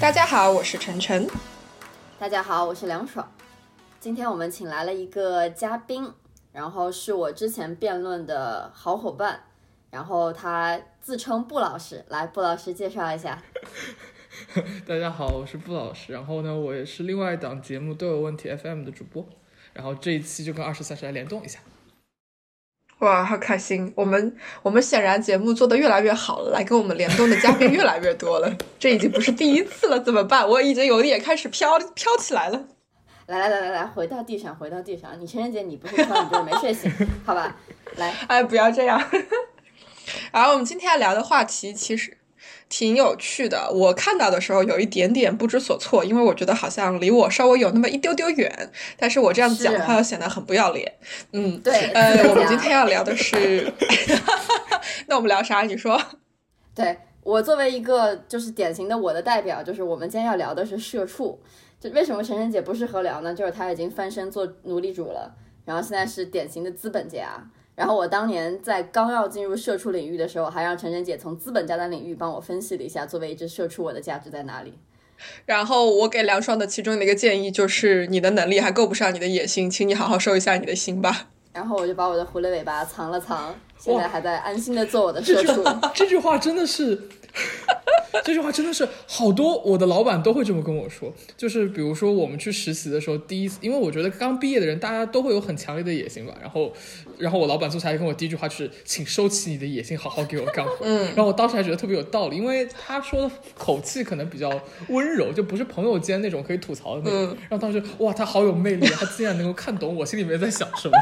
大家好，我是晨晨。大家好，我是梁爽。今天我们请来了一个嘉宾，然后是我之前辩论的好伙伴，然后他自称布老师。来，布老师介绍一下。大家好，我是布老师。然后呢，我也是另外一档节目都有问题 FM 的主播。然后这一期就跟二十三十来联动一下。哇，好开心！我们我们显然节目做的越来越好了，来跟我们联动的嘉宾越来越多了。这已经不是第一次了，怎么办？我已经有点开始飘飘起来了。来来来来来，回到地上，回到地上。你情人节你不会飘，你就是没睡醒，好吧？来，哎，不要这样。然后我们今天要聊的话题其实。挺有趣的，我看到的时候有一点点不知所措，因为我觉得好像离我稍微有那么一丢丢远。但是我这样子讲的话又显得很不要脸。嗯，对。呃，我们今天要聊的 是，那我们聊啥？你说。对我作为一个就是典型的我的代表，就是我们今天要聊的是社畜。就为什么晨晨姐不适合聊呢？就是她已经翻身做奴隶主了，然后现在是典型的资本家。然后我当年在刚要进入社畜领域的时候，还让晨晨姐从资本家的领域帮我分析了一下，作为一只社畜，我的价值在哪里。然后我给梁爽的其中的一个建议就是，你的能力还够不上你的野心，请你好好收一下你的心吧。然后我就把我的狐狸尾巴藏了藏，现在还在安心的做我的社畜。这句话真的是。这句话真的是好多我的老板都会这么跟我说，就是比如说我们去实习的时候，第一次，因为我觉得刚毕业的人大家都会有很强烈的野心吧，然后，然后我老板坐下来跟我第一句话就是，请收起你的野心，好好给我干活。嗯，然后我当时还觉得特别有道理，因为他说的口气可能比较温柔，就不是朋友间那种可以吐槽的那种。然后当时哇，他好有魅力，他竟然能够看懂我心里面在想什么。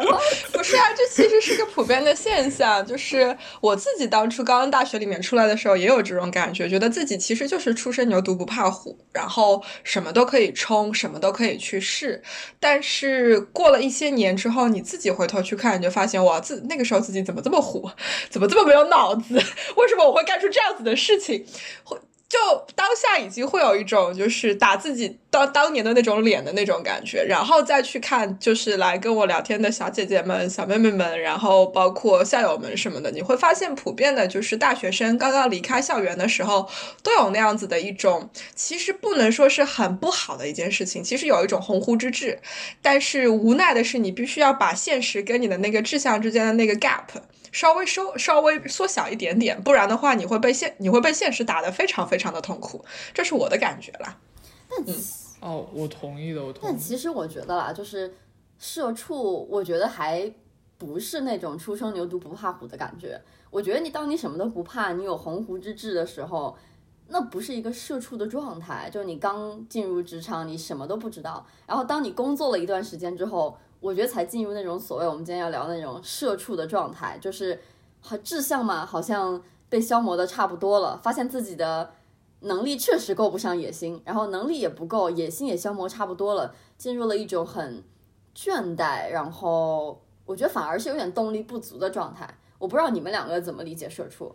不是啊，这其实是个普遍的现象。就是我自己当初刚刚大学里面出来的时候，也有这种感觉，觉得自己其实就是初生牛犊不怕虎，然后什么都可以冲，什么都可以去试。但是过了一些年之后，你自己回头去看，你就发现哇，自那个时候自己怎么这么虎，怎么这么没有脑子？为什么我会干出这样子的事情？会。就当下已经会有一种就是打自己当当年的那种脸的那种感觉，然后再去看就是来跟我聊天的小姐姐们、小妹妹们，然后包括校友们什么的，你会发现普遍的就是大学生刚刚离开校园的时候都有那样子的一种，其实不能说是很不好的一件事情，其实有一种鸿鹄之志，但是无奈的是你必须要把现实跟你的那个志向之间的那个 gap。稍微收稍微缩小一点点，不然的话你会被现你会被现实打得非常非常的痛苦，这是我的感觉啦。但哦，我同意的，我同意。但其实我觉得啦，就是社畜，我觉得还不是那种初生牛犊不怕虎的感觉。我觉得你当你什么都不怕，你有鸿鹄之志的时候，那不是一个社畜的状态。就是你刚进入职场，你什么都不知道，然后当你工作了一段时间之后。我觉得才进入那种所谓我们今天要聊的那种社畜的状态，就是和志向嘛，好像被消磨的差不多了，发现自己的能力确实够不上野心，然后能力也不够，野心也消磨差不多了，进入了一种很倦怠，然后我觉得反而是有点动力不足的状态。我不知道你们两个怎么理解社畜。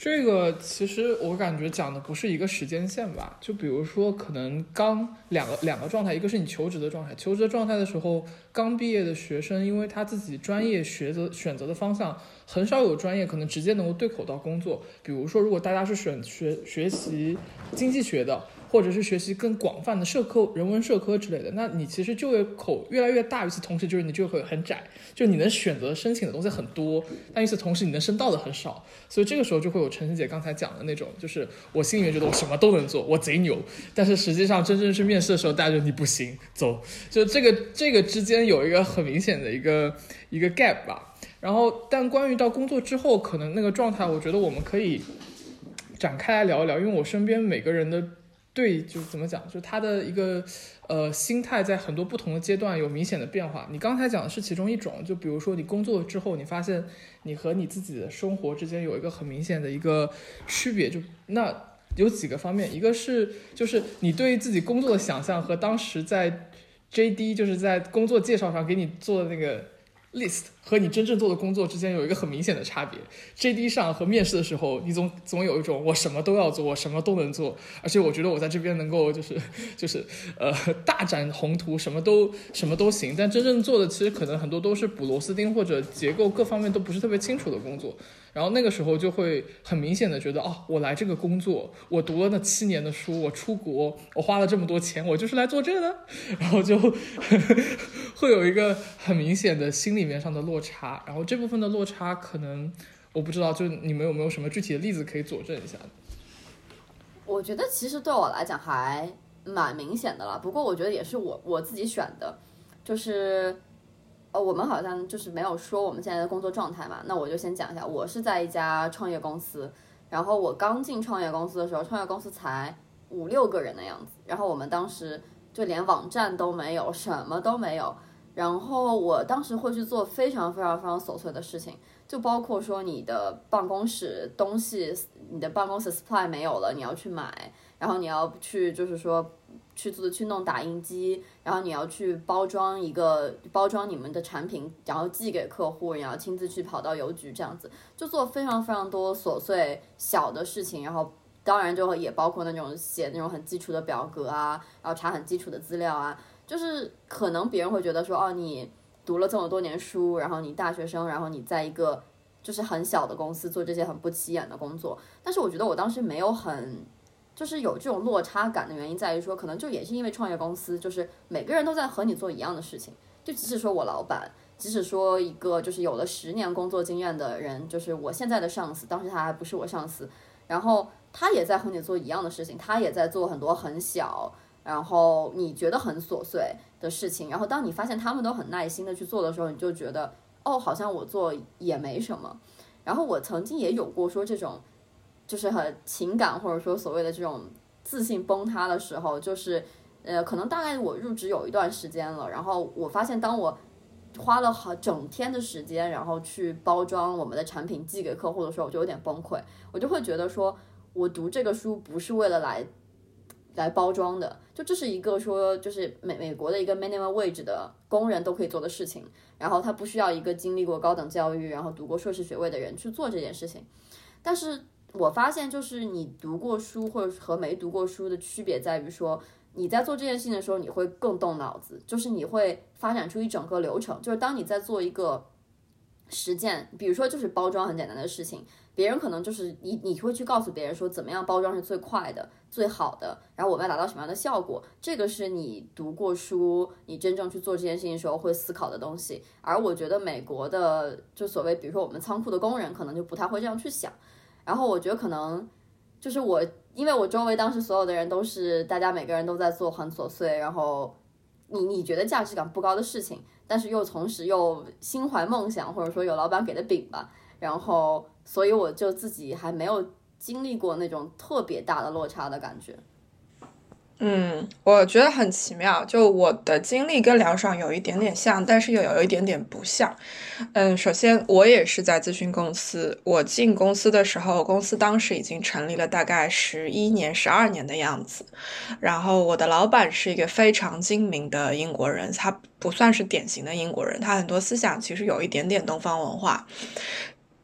这个其实我感觉讲的不是一个时间线吧，就比如说可能刚两个两个状态，一个是你求职的状态，求职的状态的时候，刚毕业的学生，因为他自己专业学择选择的方向很少有专业可能直接能够对口到工作，比如说如果大家是选学学习经济学的。或者是学习更广泛的社科、人文社科之类的，那你其实就业口越来越大。与此同时，就是你就业口很窄，就你能选择申请的东西很多，但与此同时，你能申到的很少。所以这个时候就会有陈晨姐刚才讲的那种，就是我心里面觉得我什么都能做，我贼牛，但是实际上真正去面试的时候，大家觉得你不行，走。就这个这个之间有一个很明显的一个一个 gap 吧。然后，但关于到工作之后，可能那个状态，我觉得我们可以展开来聊一聊，因为我身边每个人的。对，就怎么讲，就他的一个呃心态，在很多不同的阶段有明显的变化。你刚才讲的是其中一种，就比如说你工作之后，你发现你和你自己的生活之间有一个很明显的一个区别。就那有几个方面，一个是就是你对自己工作的想象和当时在 JD 就是在工作介绍上给你做的那个 list 和你真正做的工作之间有一个很明显的差别。JD 上和面试的时候，你总总有一种我什么都要做，我什么都能做，而且我觉得我在这边能够就是就是呃大展宏图，什么都什么都行。但真正做的其实可能很多都是补螺丝钉或者结构各方面都不是特别清楚的工作。然后那个时候就会很明显的觉得，哦，我来这个工作，我读了那七年的书，我出国，我花了这么多钱，我就是来做这个的，然后就 会有一个很明显的心里面上的落落差。然后这部分的落差，可能我不知道，就你们有没有什么具体的例子可以佐证一下？我觉得其实对我来讲还蛮明显的了，不过我觉得也是我我自己选的，就是。呃，我们好像就是没有说我们现在的工作状态嘛，那我就先讲一下，我是在一家创业公司，然后我刚进创业公司的时候，创业公司才五六个人的样子，然后我们当时就连网站都没有，什么都没有，然后我当时会去做非常非常非常琐碎的事情，就包括说你的办公室东西，你的办公室 supply 没有了，你要去买，然后你要去就是说。去做去弄打印机，然后你要去包装一个包装你们的产品，然后寄给客户，然后亲自去跑到邮局这样子，就做非常非常多琐碎小的事情，然后当然就也包括那种写那种很基础的表格啊，然后查很基础的资料啊，就是可能别人会觉得说，哦，你读了这么多年书，然后你大学生，然后你在一个就是很小的公司做这些很不起眼的工作，但是我觉得我当时没有很。就是有这种落差感的原因在于说，可能就也是因为创业公司，就是每个人都在和你做一样的事情。就即使说我老板，即使说一个就是有了十年工作经验的人，就是我现在的上司，当时他还不是我上司，然后他也在和你做一样的事情，他也在做很多很小，然后你觉得很琐碎的事情。然后当你发现他们都很耐心的去做的时候，你就觉得哦，好像我做也没什么。然后我曾经也有过说这种。就是很情感或者说所谓的这种自信崩塌的时候，就是呃，可能大概我入职有一段时间了，然后我发现当我花了好整天的时间，然后去包装我们的产品寄给客户的时候，我就有点崩溃，我就会觉得说，我读这个书不是为了来来包装的，就这是一个说就是美美国的一个 minimum wage 的工人都可以做的事情，然后他不需要一个经历过高等教育，然后读过硕士学位的人去做这件事情，但是。我发现，就是你读过书或者和没读过书的区别在于说，你在做这件事情的时候，你会更动脑子，就是你会发展出一整个流程。就是当你在做一个实践，比如说就是包装很简单的事情，别人可能就是你你会去告诉别人说怎么样包装是最快的、最好的，然后我们要达到什么样的效果，这个是你读过书，你真正去做这件事情的时候会思考的东西。而我觉得美国的就所谓，比如说我们仓库的工人，可能就不太会这样去想。然后我觉得可能就是我，因为我周围当时所有的人都是，大家每个人都在做很琐碎，然后你你觉得价值感不高的事情，但是又同时又心怀梦想，或者说有老板给的饼吧，然后所以我就自己还没有经历过那种特别大的落差的感觉。嗯，我觉得很奇妙。就我的经历跟梁爽有一点点像，但是又有一点点不像。嗯，首先我也是在咨询公司。我进公司的时候，公司当时已经成立了大概十一年、十二年的样子。然后我的老板是一个非常精明的英国人，他不算是典型的英国人，他很多思想其实有一点点东方文化。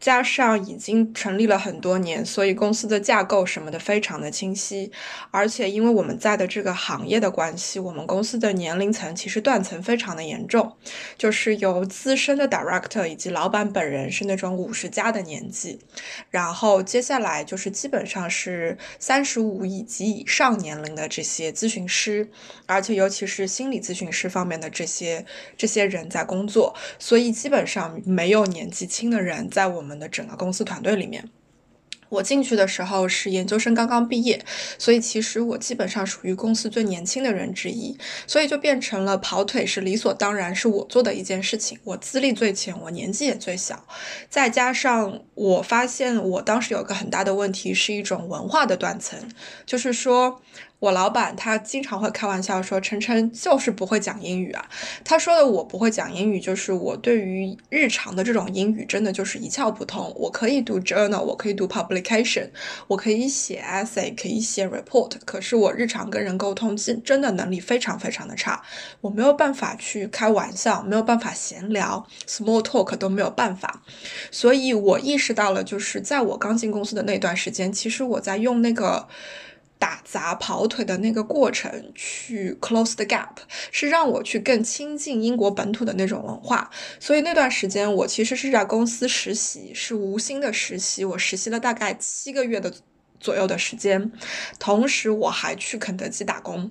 加上已经成立了很多年，所以公司的架构什么的非常的清晰。而且因为我们在的这个行业的关系，我们公司的年龄层其实断层非常的严重，就是由资深的 director 以及老板本人是那种五十加的年纪，然后接下来就是基本上是三十五以及以上年龄的这些咨询师，而且尤其是心理咨询师方面的这些这些人在工作，所以基本上没有年纪轻的人在我们。的整个公司团队里面，我进去的时候是研究生刚刚毕业，所以其实我基本上属于公司最年轻的人之一，所以就变成了跑腿是理所当然是我做的一件事情。我资历最浅，我年纪也最小，再加上我发现我当时有个很大的问题，是一种文化的断层，就是说。我老板他经常会开玩笑说：“晨晨就是不会讲英语啊。”他说的我不会讲英语，就是我对于日常的这种英语真的就是一窍不通。我可以读 journal，我可以读 publication，我可以写 essay，可以写 report，可是我日常跟人沟通真真的能力非常非常的差，我没有办法去开玩笑，没有办法闲聊，small talk 都没有办法。所以我意识到了，就是在我刚进公司的那段时间，其实我在用那个。打杂跑腿的那个过程，去 close the gap，是让我去更亲近英国本土的那种文化。所以那段时间，我其实是在公司实习，是无薪的实习。我实习了大概七个月的左右的时间，同时我还去肯德基打工。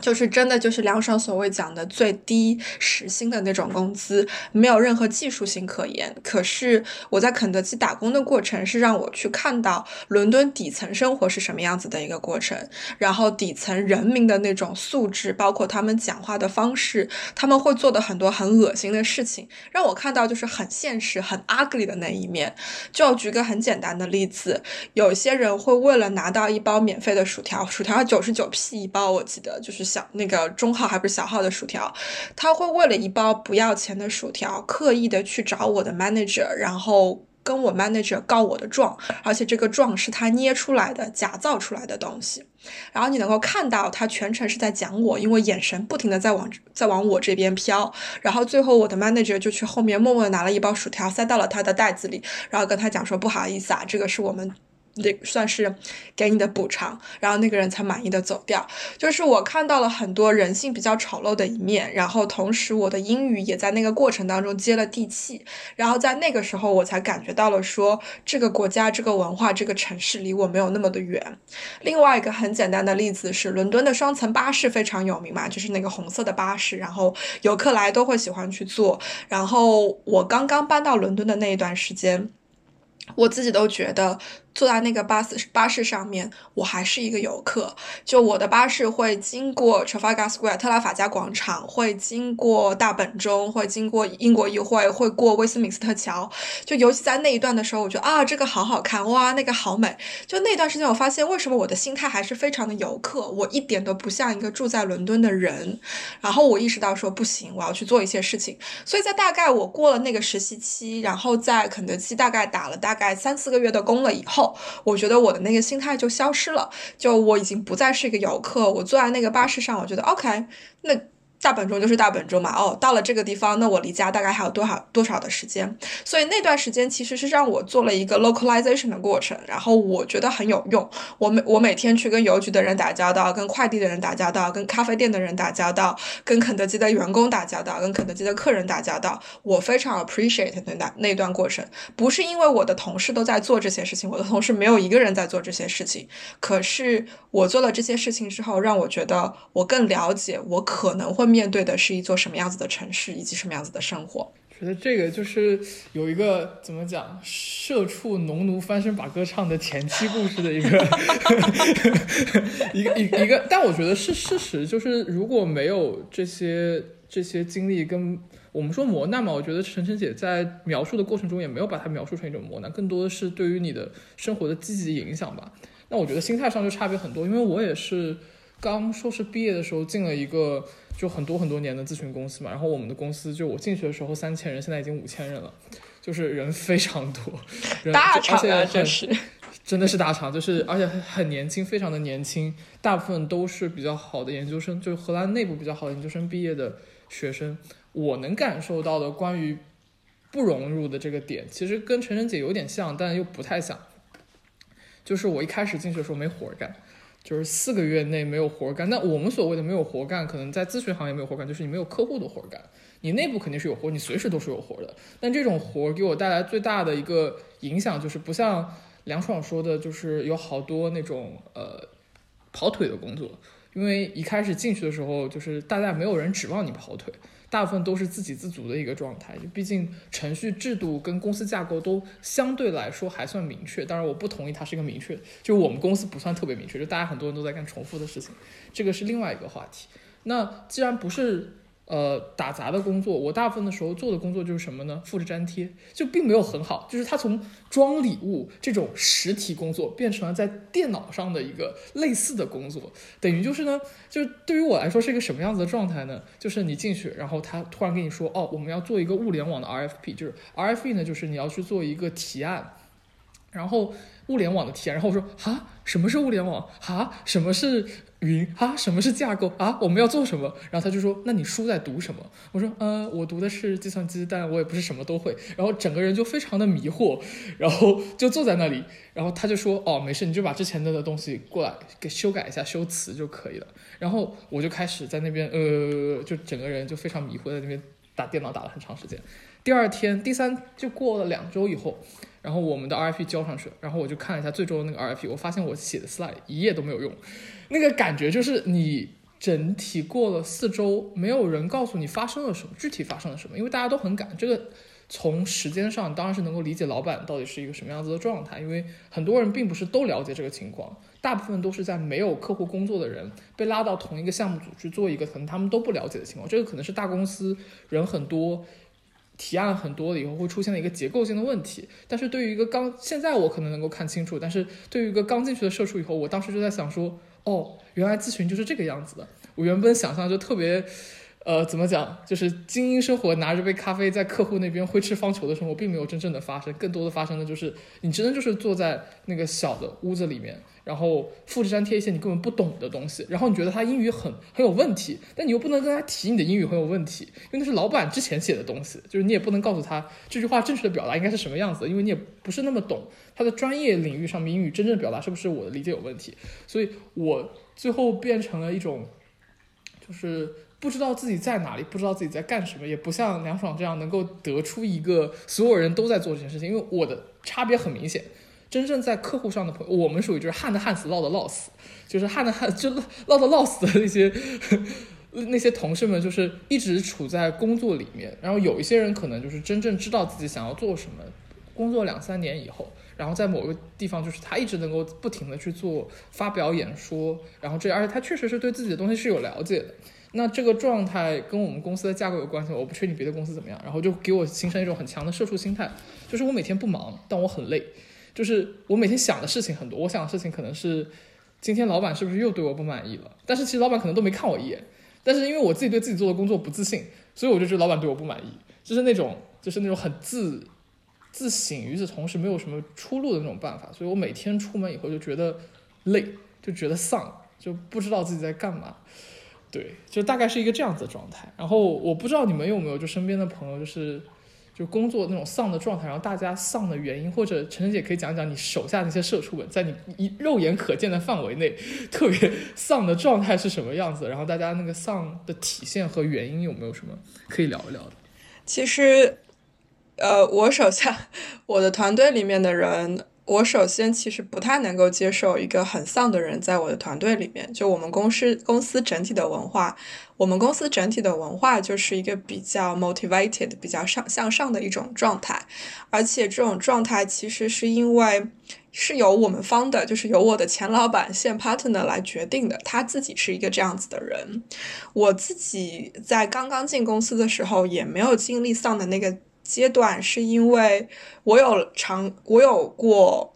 就是真的，就是梁爽所谓讲的最低时薪的那种工资，没有任何技术性可言。可是我在肯德基打工的过程，是让我去看到伦敦底层生活是什么样子的一个过程，然后底层人民的那种素质，包括他们讲话的方式，他们会做的很多很恶心的事情，让我看到就是很现实、很 ugly 的那一面。就举个很简单的例子，有些人会为了拿到一包免费的薯条，薯条九十九 p 一包，我记得就是。小那个中号还不是小号的薯条，他会为了一包不要钱的薯条，刻意的去找我的 manager，然后跟我 manager 告我的状，而且这个状是他捏出来的、假造出来的东西。然后你能够看到他全程是在讲我，因为眼神不停的在往在往我这边飘。然后最后我的 manager 就去后面默默的拿了一包薯条塞到了他的袋子里，然后跟他讲说不好意思啊，这个是我们。那算是给你的补偿，然后那个人才满意的走掉。就是我看到了很多人性比较丑陋的一面，然后同时我的英语也在那个过程当中接了地气，然后在那个时候我才感觉到了说这个国家、这个文化、这个城市离我没有那么的远。另外一个很简单的例子是，伦敦的双层巴士非常有名嘛，就是那个红色的巴士，然后游客来都会喜欢去坐。然后我刚刚搬到伦敦的那一段时间，我自己都觉得。坐在那个巴士巴士上面，我还是一个游客。就我的巴士会经过 Trafalgar Square 特拉法加广场，会经过大本钟，会经过英国议会，会过威斯敏斯特桥。就尤其在那一段的时候，我觉得啊，这个好好看，哇，那个好美。就那段时间，我发现为什么我的心态还是非常的游客，我一点都不像一个住在伦敦的人。然后我意识到说不行，我要去做一些事情。所以在大概我过了那个实习期，然后在肯德基大概打了大概三四个月的工了以后。我觉得我的那个心态就消失了，就我已经不再是一个游客。我坐在那个巴士上，我觉得 OK，那。大本钟就是大本钟嘛，哦，到了这个地方，那我离家大概还有多少多少的时间？所以那段时间其实是让我做了一个 localization 的过程，然后我觉得很有用。我每我每天去跟邮局的人打交道，跟快递的人打交道，跟咖啡店的人打交道，跟肯德基的员工打交道，跟肯德基的客人打交道，我非常 appreciate 那那那段过程。不是因为我的同事都在做这些事情，我的同事没有一个人在做这些事情，可是我做了这些事情之后，让我觉得我更了解我可能会。面对的是一座什么样子的城市，以及什么样子的生活？觉得这个就是有一个怎么讲，社畜农奴翻身把歌唱的前期故事的一个 一个一一个，但我觉得是事实，就是如果没有这些这些经历跟我们说磨难嘛，我觉得晨晨姐在描述的过程中也没有把它描述成一种磨难，更多的是对于你的生活的积极影响吧。那我觉得心态上就差别很多，因为我也是刚硕士毕业的时候进了一个。就很多很多年的咨询公司嘛，然后我们的公司就我进去的时候三千人，现在已经五千人了，就是人非常多，人大厂啊，真是，真的是大厂，就是而且很年轻，非常的年轻，大部分都是比较好的研究生，就是荷兰内部比较好的研究生毕业的学生。我能感受到的关于不融入的这个点，其实跟晨晨姐有点像，但又不太像，就是我一开始进去的时候没活干。就是四个月内没有活干，那我们所谓的没有活干，可能在咨询行业没有活干，就是你没有客户的活干。你内部肯定是有活，你随时都是有活的。但这种活给我带来最大的一个影响，就是不像梁爽说的，就是有好多那种呃跑腿的工作，因为一开始进去的时候，就是大家没有人指望你跑腿。大部分都是自给自足的一个状态，毕竟程序制度跟公司架构都相对来说还算明确。当然，我不同意它是一个明确，就我们公司不算特别明确，就大家很多人都在干重复的事情，这个是另外一个话题。那既然不是呃，打杂的工作，我大部分的时候做的工作就是什么呢？复制粘贴，就并没有很好。就是它从装礼物这种实体工作，变成了在电脑上的一个类似的工作，等于就是呢，就是对于我来说是一个什么样子的状态呢？就是你进去，然后他突然跟你说，哦，我们要做一个物联网的 RFP，就是 RFP 呢，就是你要去做一个提案，然后物联网的天，然后我说，哈，什么是物联网？哈，什么是？云啊，什么是架构啊？我们要做什么？然后他就说：“那你书在读什么？”我说：“呃，我读的是计算机，但我也不是什么都会。”然后整个人就非常的迷惑，然后就坐在那里。然后他就说：“哦，没事，你就把之前的东西过来给修改一下，修辞就可以了。”然后我就开始在那边呃，就整个人就非常迷惑，在那边打电脑打了很长时间。第二天、第三就过了两周以后，然后我们的 RFP 交上去了，然后我就看了一下最终的那个 RFP，我发现我写的 slide 一页都没有用。那个感觉就是你整体过了四周，没有人告诉你发生了什么，具体发生了什么，因为大家都很赶。这个从时间上当然是能够理解老板到底是一个什么样子的状态，因为很多人并不是都了解这个情况，大部分都是在没有客户工作的人被拉到同一个项目组去做一个可能他们都不了解的情况。这个可能是大公司人很多。提案很多了以后会出现的一个结构性的问题，但是对于一个刚现在我可能能够看清楚，但是对于一个刚进去的社畜以后，我当时就在想说，哦，原来咨询就是这个样子的。我原本想象就特别，呃，怎么讲，就是精英生活，拿着杯咖啡在客户那边挥斥方遒的生活，并没有真正的发生，更多的发生的就是你真的就是坐在那个小的屋子里面。然后复制粘贴一些你根本不懂的东西，然后你觉得他英语很很有问题，但你又不能跟他提你的英语很有问题，因为那是老板之前写的东西，就是你也不能告诉他这句话正确的表达应该是什么样子，因为你也不是那么懂他的专业领域上面英语真正表达是不是我的理解有问题，所以我最后变成了一种，就是不知道自己在哪里，不知道自己在干什么，也不像梁爽这样能够得出一个所有人都在做这件事情，因为我的差别很明显。真正在客户上的朋友，我们属于就是旱的旱死，涝的涝死，就是旱的旱，就涝的涝死的那些那些同事们，就是一直处在工作里面。然后有一些人可能就是真正知道自己想要做什么，工作两三年以后，然后在某个地方，就是他一直能够不停的去做发表演说，然后这而且他确实是对自己的东西是有了解的。那这个状态跟我们公司的架构有关系，我不确定别的公司怎么样。然后就给我形成一种很强的社畜心态，就是我每天不忙，但我很累。就是我每天想的事情很多，我想的事情可能是今天老板是不是又对我不满意了？但是其实老板可能都没看我一眼，但是因为我自己对自己做的工作不自信，所以我就觉得老板对我不满意，就是那种就是那种很自自省，与此同时没有什么出路的那种办法。所以我每天出门以后就觉得累，就觉得丧，就不知道自己在干嘛。对，就大概是一个这样子的状态。然后我不知道你们有没有就身边的朋友就是。就工作那种丧的状态，然后大家丧的原因，或者晨晨姐可以讲讲你手下那些社畜们，在你一肉眼可见的范围内，特别丧的状态是什么样子？然后大家那个丧的体现和原因有没有什么可以聊一聊的？其实，呃，我手下 我的团队里面的人。我首先其实不太能够接受一个很丧的人在我的团队里面。就我们公司公司整体的文化，我们公司整体的文化就是一个比较 motivated、比较上向上的一种状态。而且这种状态其实是因为是由我们方的，就是由我的前老板现 partner 来决定的。他自己是一个这样子的人。我自己在刚刚进公司的时候也没有经历丧的那个。阶段是因为我有长，我有过。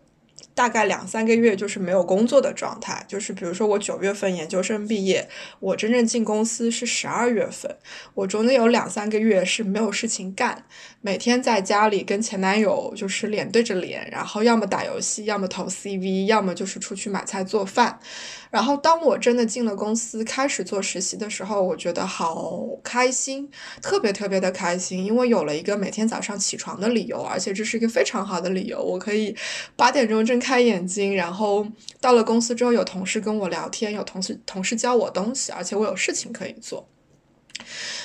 大概两三个月就是没有工作的状态，就是比如说我九月份研究生毕业，我真正进公司是十二月份，我中间有两三个月是没有事情干，每天在家里跟前男友就是脸对着脸，然后要么打游戏，要么投 CV，要么就是出去买菜做饭。然后当我真的进了公司开始做实习的时候，我觉得好开心，特别特别的开心，因为有了一个每天早上起床的理由，而且这是一个非常好的理由，我可以八点钟睁开。眼睛，然后到了公司之后，有同事跟我聊天，有同事同事教我东西，而且我有事情可以做，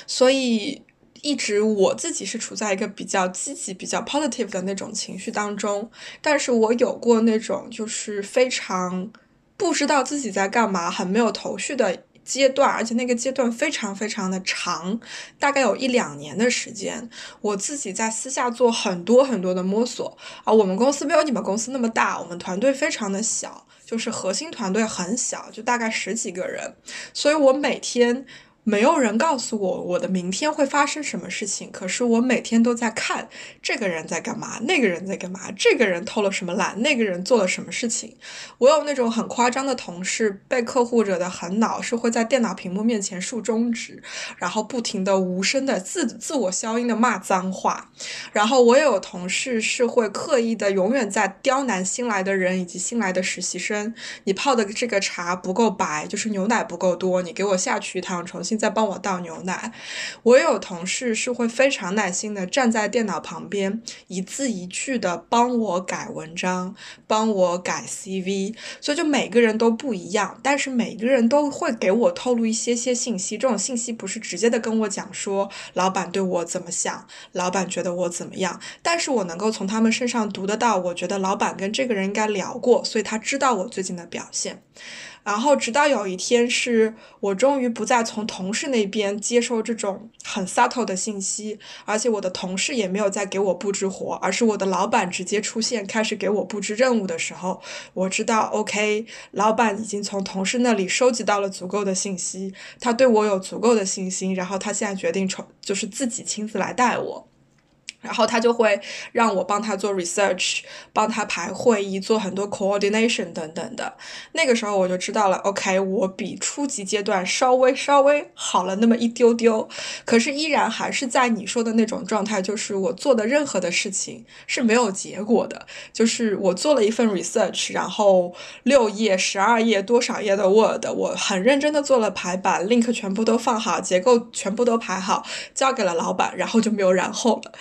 所以一直我自己是处在一个比较积极、比较 positive 的那种情绪当中。但是我有过那种就是非常不知道自己在干嘛，很没有头绪的。阶段，而且那个阶段非常非常的长，大概有一两年的时间。我自己在私下做很多很多的摸索啊。我们公司没有你们公司那么大，我们团队非常的小，就是核心团队很小，就大概十几个人。所以我每天没有人告诉我我的明天会发生什么事情，可是我每天都在看这个人在干嘛，那个人在干嘛，这个人偷了什么懒，那个人做了什么事情。我有那种很夸张的同事，被客户惹得很恼，是会在电脑屏幕面前竖中指，然后不停的无声的自自我消音的骂脏话。然后我也有同事是会刻意的永远在刁难新来的人以及新来的实习生，你泡的这个茶不够白，就是牛奶不够多，你给我下去一趟，重新。在帮我倒牛奶，我有同事是会非常耐心的站在电脑旁边，一字一句的帮我改文章，帮我改 CV，所以就每个人都不一样，但是每个人都会给我透露一些些信息，这种信息不是直接的跟我讲说老板对我怎么想，老板觉得我怎么样，但是我能够从他们身上读得到，我觉得老板跟这个人应该聊过，所以他知道我最近的表现。然后，直到有一天，是我终于不再从同事那边接收这种很 subtle 的信息，而且我的同事也没有再给我布置活，而是我的老板直接出现，开始给我布置任务的时候，我知道，OK，老板已经从同事那里收集到了足够的信息，他对我有足够的信心，然后他现在决定从就是自己亲自来带我。然后他就会让我帮他做 research，帮他排会议，做很多 coordination 等等的。那个时候我就知道了，OK，我比初级阶段稍微稍微好了那么一丢丢，可是依然还是在你说的那种状态，就是我做的任何的事情是没有结果的。就是我做了一份 research，然后六页、十二页、多少页的 Word，我很认真的做了排版，link 全部都放好，结构全部都排好，交给了老板，然后就没有然后了。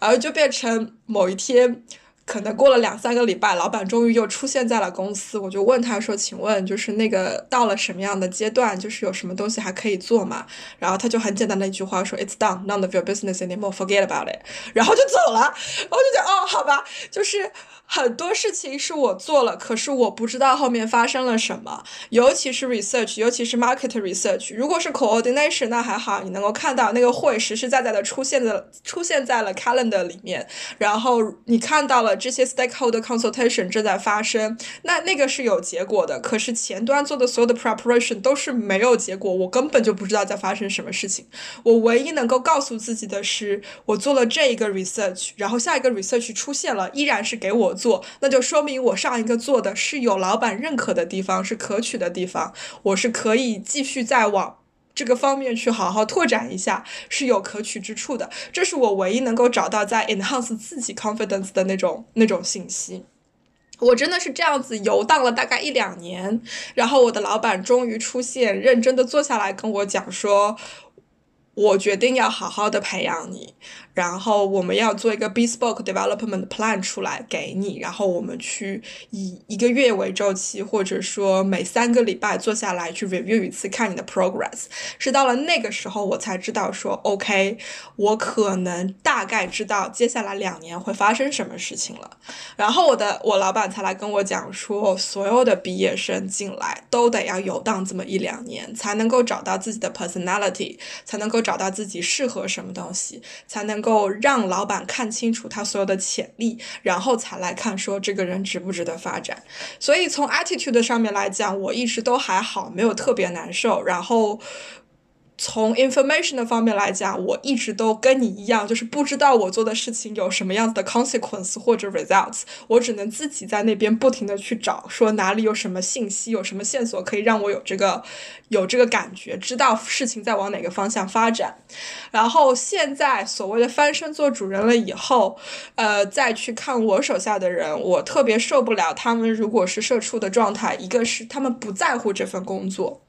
然后就变成某一天，可能过了两三个礼拜，老板终于又出现在了公司。我就问他说：“请问，就是那个到了什么样的阶段？就是有什么东西还可以做吗？”然后他就很简单的一句话说：“It's done, none of your business anymore. Forget about it。”然后就走了。然后就觉得：“哦，好吧，就是。”很多事情是我做了，可是我不知道后面发生了什么，尤其是 research，尤其是 market research。如果是 coordination，那还好，你能够看到那个会实实在在的出现的出现在了 calendar 里面，然后你看到了这些 stakeholder consultation 正在发生，那那个是有结果的。可是前端做的所有的 preparation 都是没有结果，我根本就不知道在发生什么事情。我唯一能够告诉自己的是，我做了这一个 research，然后下一个 research 出现了，依然是给我。做，那就说明我上一个做的是有老板认可的地方，是可取的地方，我是可以继续再往这个方面去好好拓展一下，是有可取之处的。这是我唯一能够找到在 enhance 自己 confidence 的那种那种信息。我真的是这样子游荡了大概一两年，然后我的老板终于出现，认真的坐下来跟我讲说，我决定要好好的培养你。然后我们要做一个 bespoke development plan 出来给你，然后我们去以一个月为周期，或者说每三个礼拜坐下来去 review 一次，看你的 progress。是到了那个时候，我才知道说，OK，我可能大概知道接下来两年会发生什么事情了。然后我的我老板才来跟我讲说，所有的毕业生进来都得要游荡这么一两年，才能够找到自己的 personality，才能够找到自己适合什么东西，才能够。够让老板看清楚他所有的潜力，然后才来看说这个人值不值得发展。所以从 attitude 上面来讲，我一直都还好，没有特别难受。然后。从 information 的方面来讲，我一直都跟你一样，就是不知道我做的事情有什么样子的 consequence 或者 results，我只能自己在那边不停的去找，说哪里有什么信息，有什么线索可以让我有这个有这个感觉，知道事情在往哪个方向发展。然后现在所谓的翻身做主人了以后，呃，再去看我手下的人，我特别受不了他们如果是社畜的状态，一个是他们不在乎这份工作，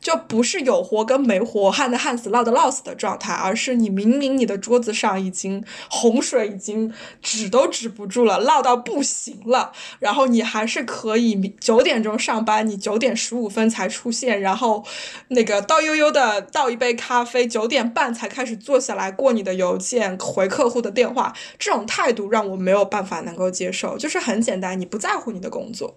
就不是有活跟没活。旱的旱死，涝的涝死的状态，而是你明明你的桌子上已经洪水已经止都止不住了，涝到不行了，然后你还是可以九点钟上班，你九点十五分才出现，然后那个倒悠悠的倒一杯咖啡，九点半才开始坐下来过你的邮件，回客户的电话，这种态度让我没有办法能够接受，就是很简单，你不在乎你的工作。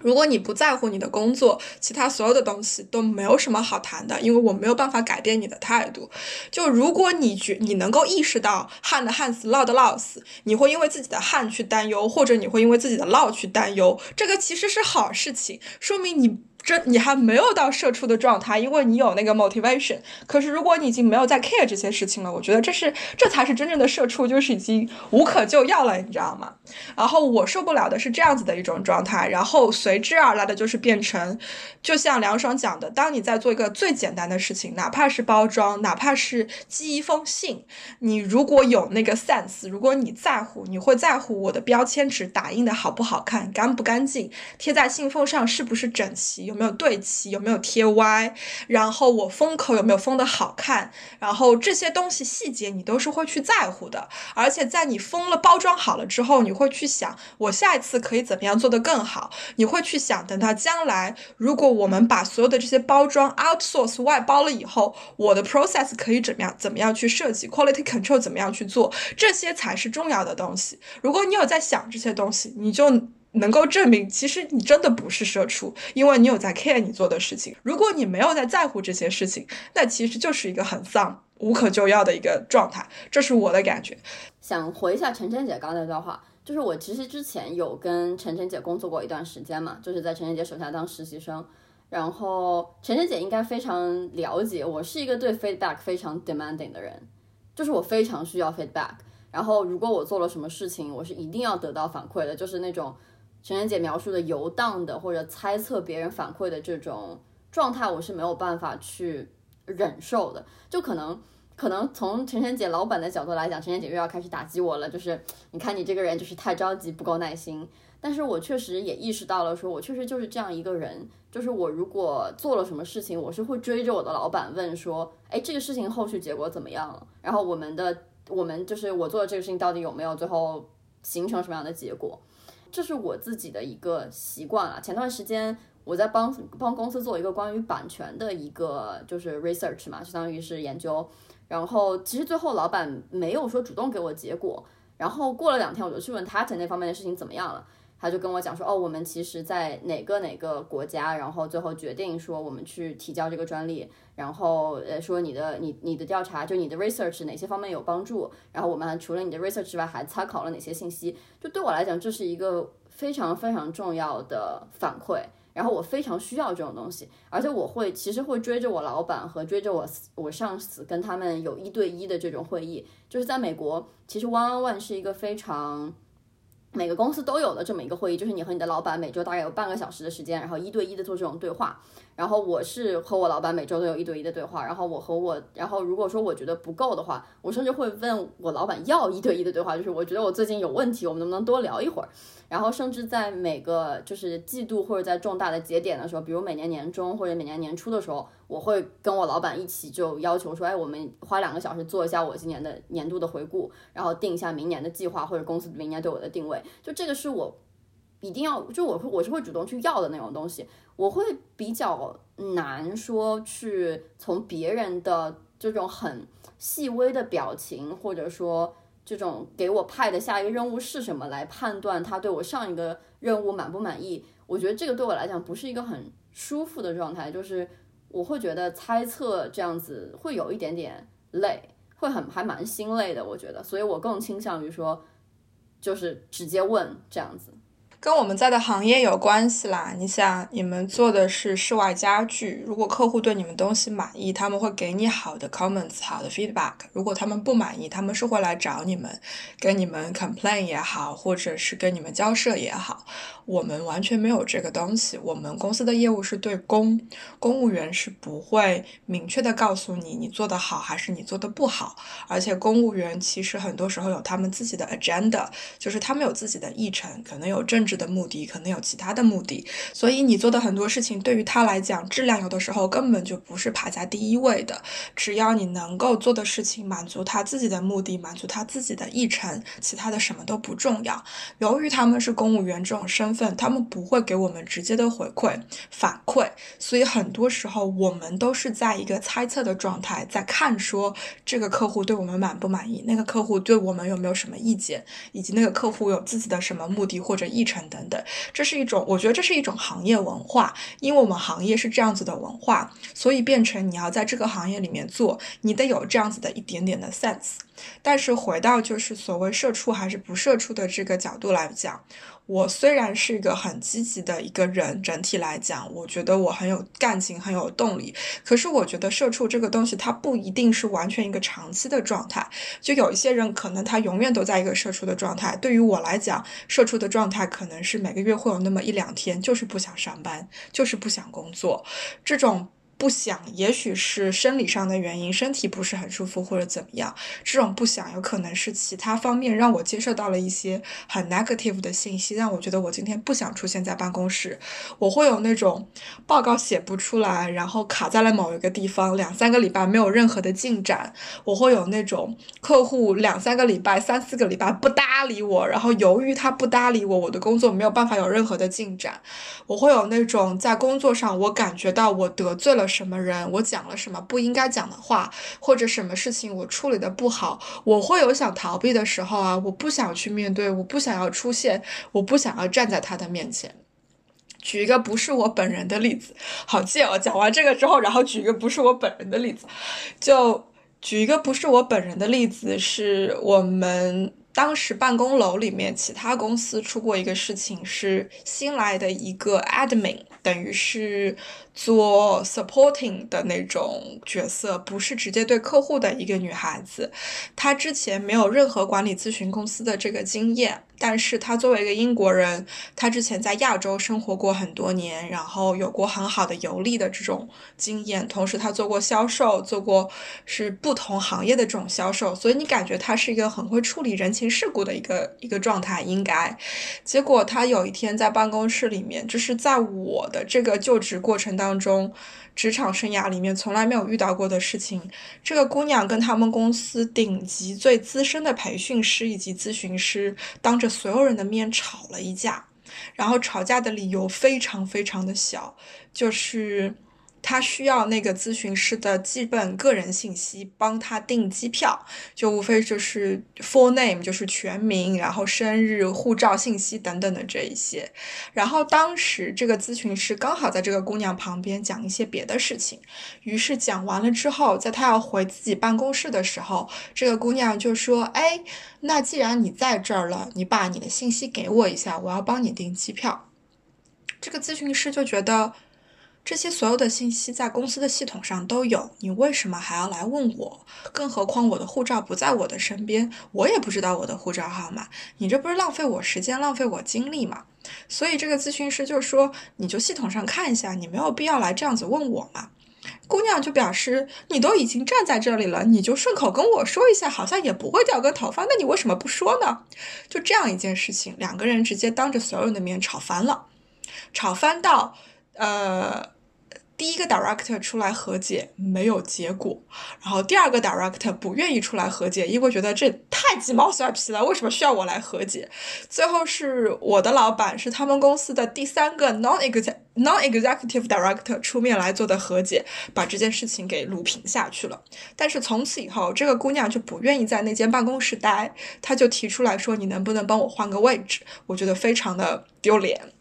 如果你不在乎你的工作，其他所有的东西都没有什么好谈的，因为我没有办法改变你的态度。就如果你觉你能够意识到旱的旱死，涝的涝死，你会因为自己的旱去担忧，或者你会因为自己的涝去担忧，这个其实是好事情，说明你。这你还没有到社畜的状态，因为你有那个 motivation。可是如果你已经没有在 care 这些事情了，我觉得这是这才是真正的社畜，就是已经无可救药了，你知道吗？然后我受不了的是这样子的一种状态，然后随之而来的就是变成，就像梁爽讲的，当你在做一个最简单的事情，哪怕是包装，哪怕是寄一封信，你如果有那个 sense，如果你在乎，你会在乎我的标签纸打印的好不好看，干不干净，贴在信封上是不是整齐。有没有对齐？有没有贴歪？然后我封口有没有封的好看？然后这些东西细节你都是会去在乎的。而且在你封了包装好了之后，你会去想我下一次可以怎么样做得更好？你会去想等到将来，如果我们把所有的这些包装 outsource 外包了以后，我的 process 可以怎么样？怎么样去设计 quality control？怎么样去做？这些才是重要的东西。如果你有在想这些东西，你就。能够证明，其实你真的不是社畜，因为你有在 care 你做的事情。如果你没有在在乎这些事情，那其实就是一个很丧、无可救药的一个状态。这是我的感觉。想回一下晨晨姐刚才那段话，就是我其实之前有跟晨晨姐工作过一段时间嘛，就是在晨晨姐手下当实习生。然后晨晨姐应该非常了解，我是一个对 feedback 非常 demanding 的人，就是我非常需要 feedback。然后如果我做了什么事情，我是一定要得到反馈的，就是那种。陈妍姐描述的游荡的或者猜测别人反馈的这种状态，我是没有办法去忍受的。就可能，可能从陈晨姐老板的角度来讲，陈晨姐又要开始打击我了。就是你看你这个人就是太着急，不够耐心。但是我确实也意识到了，说我确实就是这样一个人。就是我如果做了什么事情，我是会追着我的老板问说，哎，这个事情后续结果怎么样了？然后我们的我们就是我做的这个事情到底有没有最后形成什么样的结果？这是我自己的一个习惯了。前段时间我在帮帮公司做一个关于版权的一个就是 research 嘛，相当于是研究。然后其实最后老板没有说主动给我结果。然后过了两天，我就去问他那方面的事情怎么样了。他就跟我讲说，哦，我们其实在哪个哪个国家，然后最后决定说我们去提交这个专利，然后呃说你的你你的调查就你的 research 哪些方面有帮助，然后我们除了你的 research 之外还参考了哪些信息，就对我来讲这是一个非常非常重要的反馈，然后我非常需要这种东西，而且我会其实会追着我老板和追着我我上司跟他们有一对一的这种会议，就是在美国，其实 one on one 是一个非常。每个公司都有的这么一个会议，就是你和你的老板每周大概有半个小时的时间，然后一对一的做这种对话。然后我是和我老板每周都有一对一的对话。然后我和我，然后如果说我觉得不够的话，我甚至会问我老板要一对一的对话，就是我觉得我最近有问题，我们能不能多聊一会儿？然后甚至在每个就是季度或者在重大的节点的时候，比如每年年中或者每年年初的时候。我会跟我老板一起就要求说，哎，我们花两个小时做一下我今年的年度的回顾，然后定一下明年的计划或者公司明年对我的定位。就这个是我一定要，就我我是会主动去要的那种东西。我会比较难说去从别人的这种很细微的表情，或者说这种给我派的下一个任务是什么来判断他对我上一个任务满不满意。我觉得这个对我来讲不是一个很舒服的状态，就是。我会觉得猜测这样子会有一点点累，会很还蛮心累的。我觉得，所以我更倾向于说，就是直接问这样子。跟我们在的行业有关系啦。你想，你们做的是室外家具，如果客户对你们东西满意，他们会给你好的 comments，好的 feedback。如果他们不满意，他们是会来找你们，跟你们 complain 也好，或者是跟你们交涉也好。我们完全没有这个东西。我们公司的业务是对公，公务员是不会明确的告诉你你做的好还是你做的不好。而且公务员其实很多时候有他们自己的 agenda，就是他们有自己的议程，可能有政治的目的可能有其他的目的，所以你做的很多事情对于他来讲，质量有的时候根本就不是排在第一位的。只要你能够做的事情满足他自己的目的，满足他自己的议程，其他的什么都不重要。由于他们是公务员这种身份，他们不会给我们直接的回馈反馈，所以很多时候我们都是在一个猜测的状态，在看说这个客户对我们满不满意，那个客户对我们有没有什么意见，以及那个客户有自己的什么目的或者议程。等等，这是一种，我觉得这是一种行业文化，因为我们行业是这样子的文化，所以变成你要在这个行业里面做，你得有这样子的一点点的 sense。但是回到就是所谓社畜还是不社畜的这个角度来讲，我虽然是一个很积极的一个人，整体来讲，我觉得我很有干劲，很有动力。可是我觉得社畜这个东西，它不一定是完全一个长期的状态。就有一些人可能他永远都在一个社畜的状态。对于我来讲，社畜的状态可能是每个月会有那么一两天，就是不想上班，就是不想工作，这种。不想，也许是生理上的原因，身体不是很舒服或者怎么样。这种不想有可能是其他方面让我接受到了一些很 negative 的信息，让我觉得我今天不想出现在办公室。我会有那种报告写不出来，然后卡在了某一个地方，两三个礼拜没有任何的进展。我会有那种客户两三个礼拜、三四个礼拜不搭理我，然后由于他不搭理我，我的工作没有办法有任何的进展。我会有那种在工作上我感觉到我得罪了。什么人？我讲了什么不应该讲的话，或者什么事情我处理的不好，我会有想逃避的时候啊！我不想去面对，我不想要出现，我不想要站在他的面前。举一个不是我本人的例子，好贱哦！讲完这个之后，然后举一个不是我本人的例子，就举一个不是我本人的例子，是我们。当时办公楼里面，其他公司出过一个事情，是新来的一个 admin，等于是做 supporting 的那种角色，不是直接对客户的一个女孩子。她之前没有任何管理咨询公司的这个经验。但是他作为一个英国人，他之前在亚洲生活过很多年，然后有过很好的游历的这种经验，同时他做过销售，做过是不同行业的这种销售，所以你感觉他是一个很会处理人情世故的一个一个状态，应该。结果他有一天在办公室里面，就是在我的这个就职过程当中。职场生涯里面从来没有遇到过的事情，这个姑娘跟他们公司顶级最资深的培训师以及咨询师当着所有人的面吵了一架，然后吵架的理由非常非常的小，就是。他需要那个咨询师的基本个人信息，帮他订机票，就无非就是 full name，就是全名，然后生日、护照信息等等的这一些。然后当时这个咨询师刚好在这个姑娘旁边讲一些别的事情，于是讲完了之后，在他要回自己办公室的时候，这个姑娘就说：“哎，那既然你在这儿了，你把你的信息给我一下，我要帮你订机票。”这个咨询师就觉得。这些所有的信息在公司的系统上都有，你为什么还要来问我？更何况我的护照不在我的身边，我也不知道我的护照号码，你这不是浪费我时间、浪费我精力吗？所以这个咨询师就说：“你就系统上看一下，你没有必要来这样子问我嘛。”姑娘就表示：“你都已经站在这里了，你就顺口跟我说一下，好像也不会掉个头发，那你为什么不说呢？”就这样一件事情，两个人直接当着所有人的面吵翻了，吵翻到。呃，第一个 director 出来和解没有结果，然后第二个 director 不愿意出来和解，因为觉得这太鸡毛蒜皮了，为什么需要我来和解？最后是我的老板，是他们公司的第三个 non exe non executive director 出面来做的和解，把这件事情给撸平下去了。但是从此以后，这个姑娘就不愿意在那间办公室待，她就提出来说：“你能不能帮我换个位置？”我觉得非常的丢脸。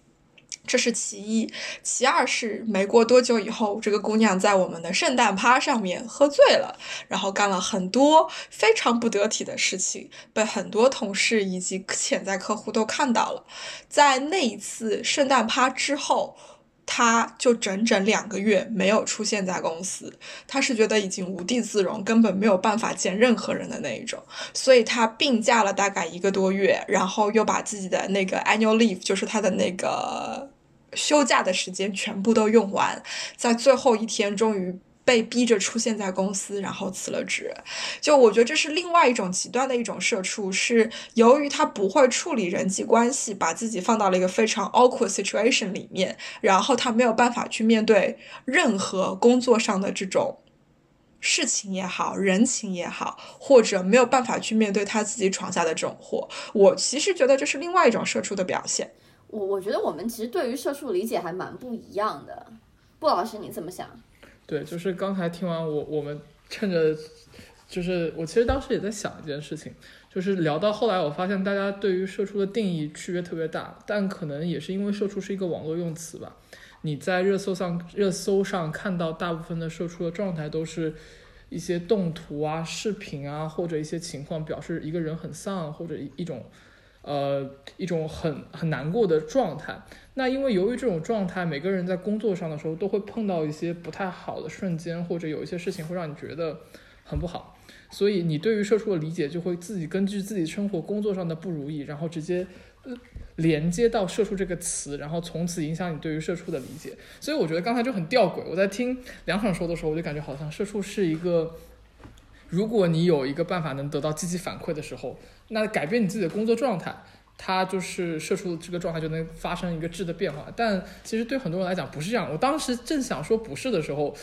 这是其一，其二是没过多久以后，这个姑娘在我们的圣诞趴上面喝醉了，然后干了很多非常不得体的事情，被很多同事以及潜在客户都看到了。在那一次圣诞趴之后，她就整整两个月没有出现在公司，她是觉得已经无地自容，根本没有办法见任何人的那一种，所以她病假了大概一个多月，然后又把自己的那个 annual leave，就是她的那个。休假的时间全部都用完，在最后一天终于被逼着出现在公司，然后辞了职。就我觉得这是另外一种极端的一种社畜，是由于他不会处理人际关系，把自己放到了一个非常 awkward situation 里面，然后他没有办法去面对任何工作上的这种事情也好，人情也好，或者没有办法去面对他自己闯下的这种祸。我其实觉得这是另外一种社畜的表现。我我觉得我们其实对于社畜理解还蛮不一样的，布老师你怎么想？对，就是刚才听完我我们趁着，就是我其实当时也在想一件事情，就是聊到后来我发现大家对于社畜的定义区别特别大，但可能也是因为社畜是一个网络用词吧。你在热搜上热搜上看到大部分的社畜的状态都是一些动图啊、视频啊，或者一些情况表示一个人很丧或者一种。呃一种很很难过的状态。那因为由于这种状态，每个人在工作上的时候都会碰到一些不太好的瞬间，或者有一些事情会让你觉得很不好，所以你对于社畜的理解就会自己根据自己生活工作上的不如意，然后直接连接到社畜这个词，然后从此影响你对于社畜的理解。所以我觉得刚才就很吊诡。我在听梁爽说的时候，我就感觉好像社畜是一个，如果你有一个办法能得到积极反馈的时候，那改变你自己的工作状态。它就是射出这个状态就能发生一个质的变化，但其实对很多人来讲不是这样。我当时正想说不是的时候，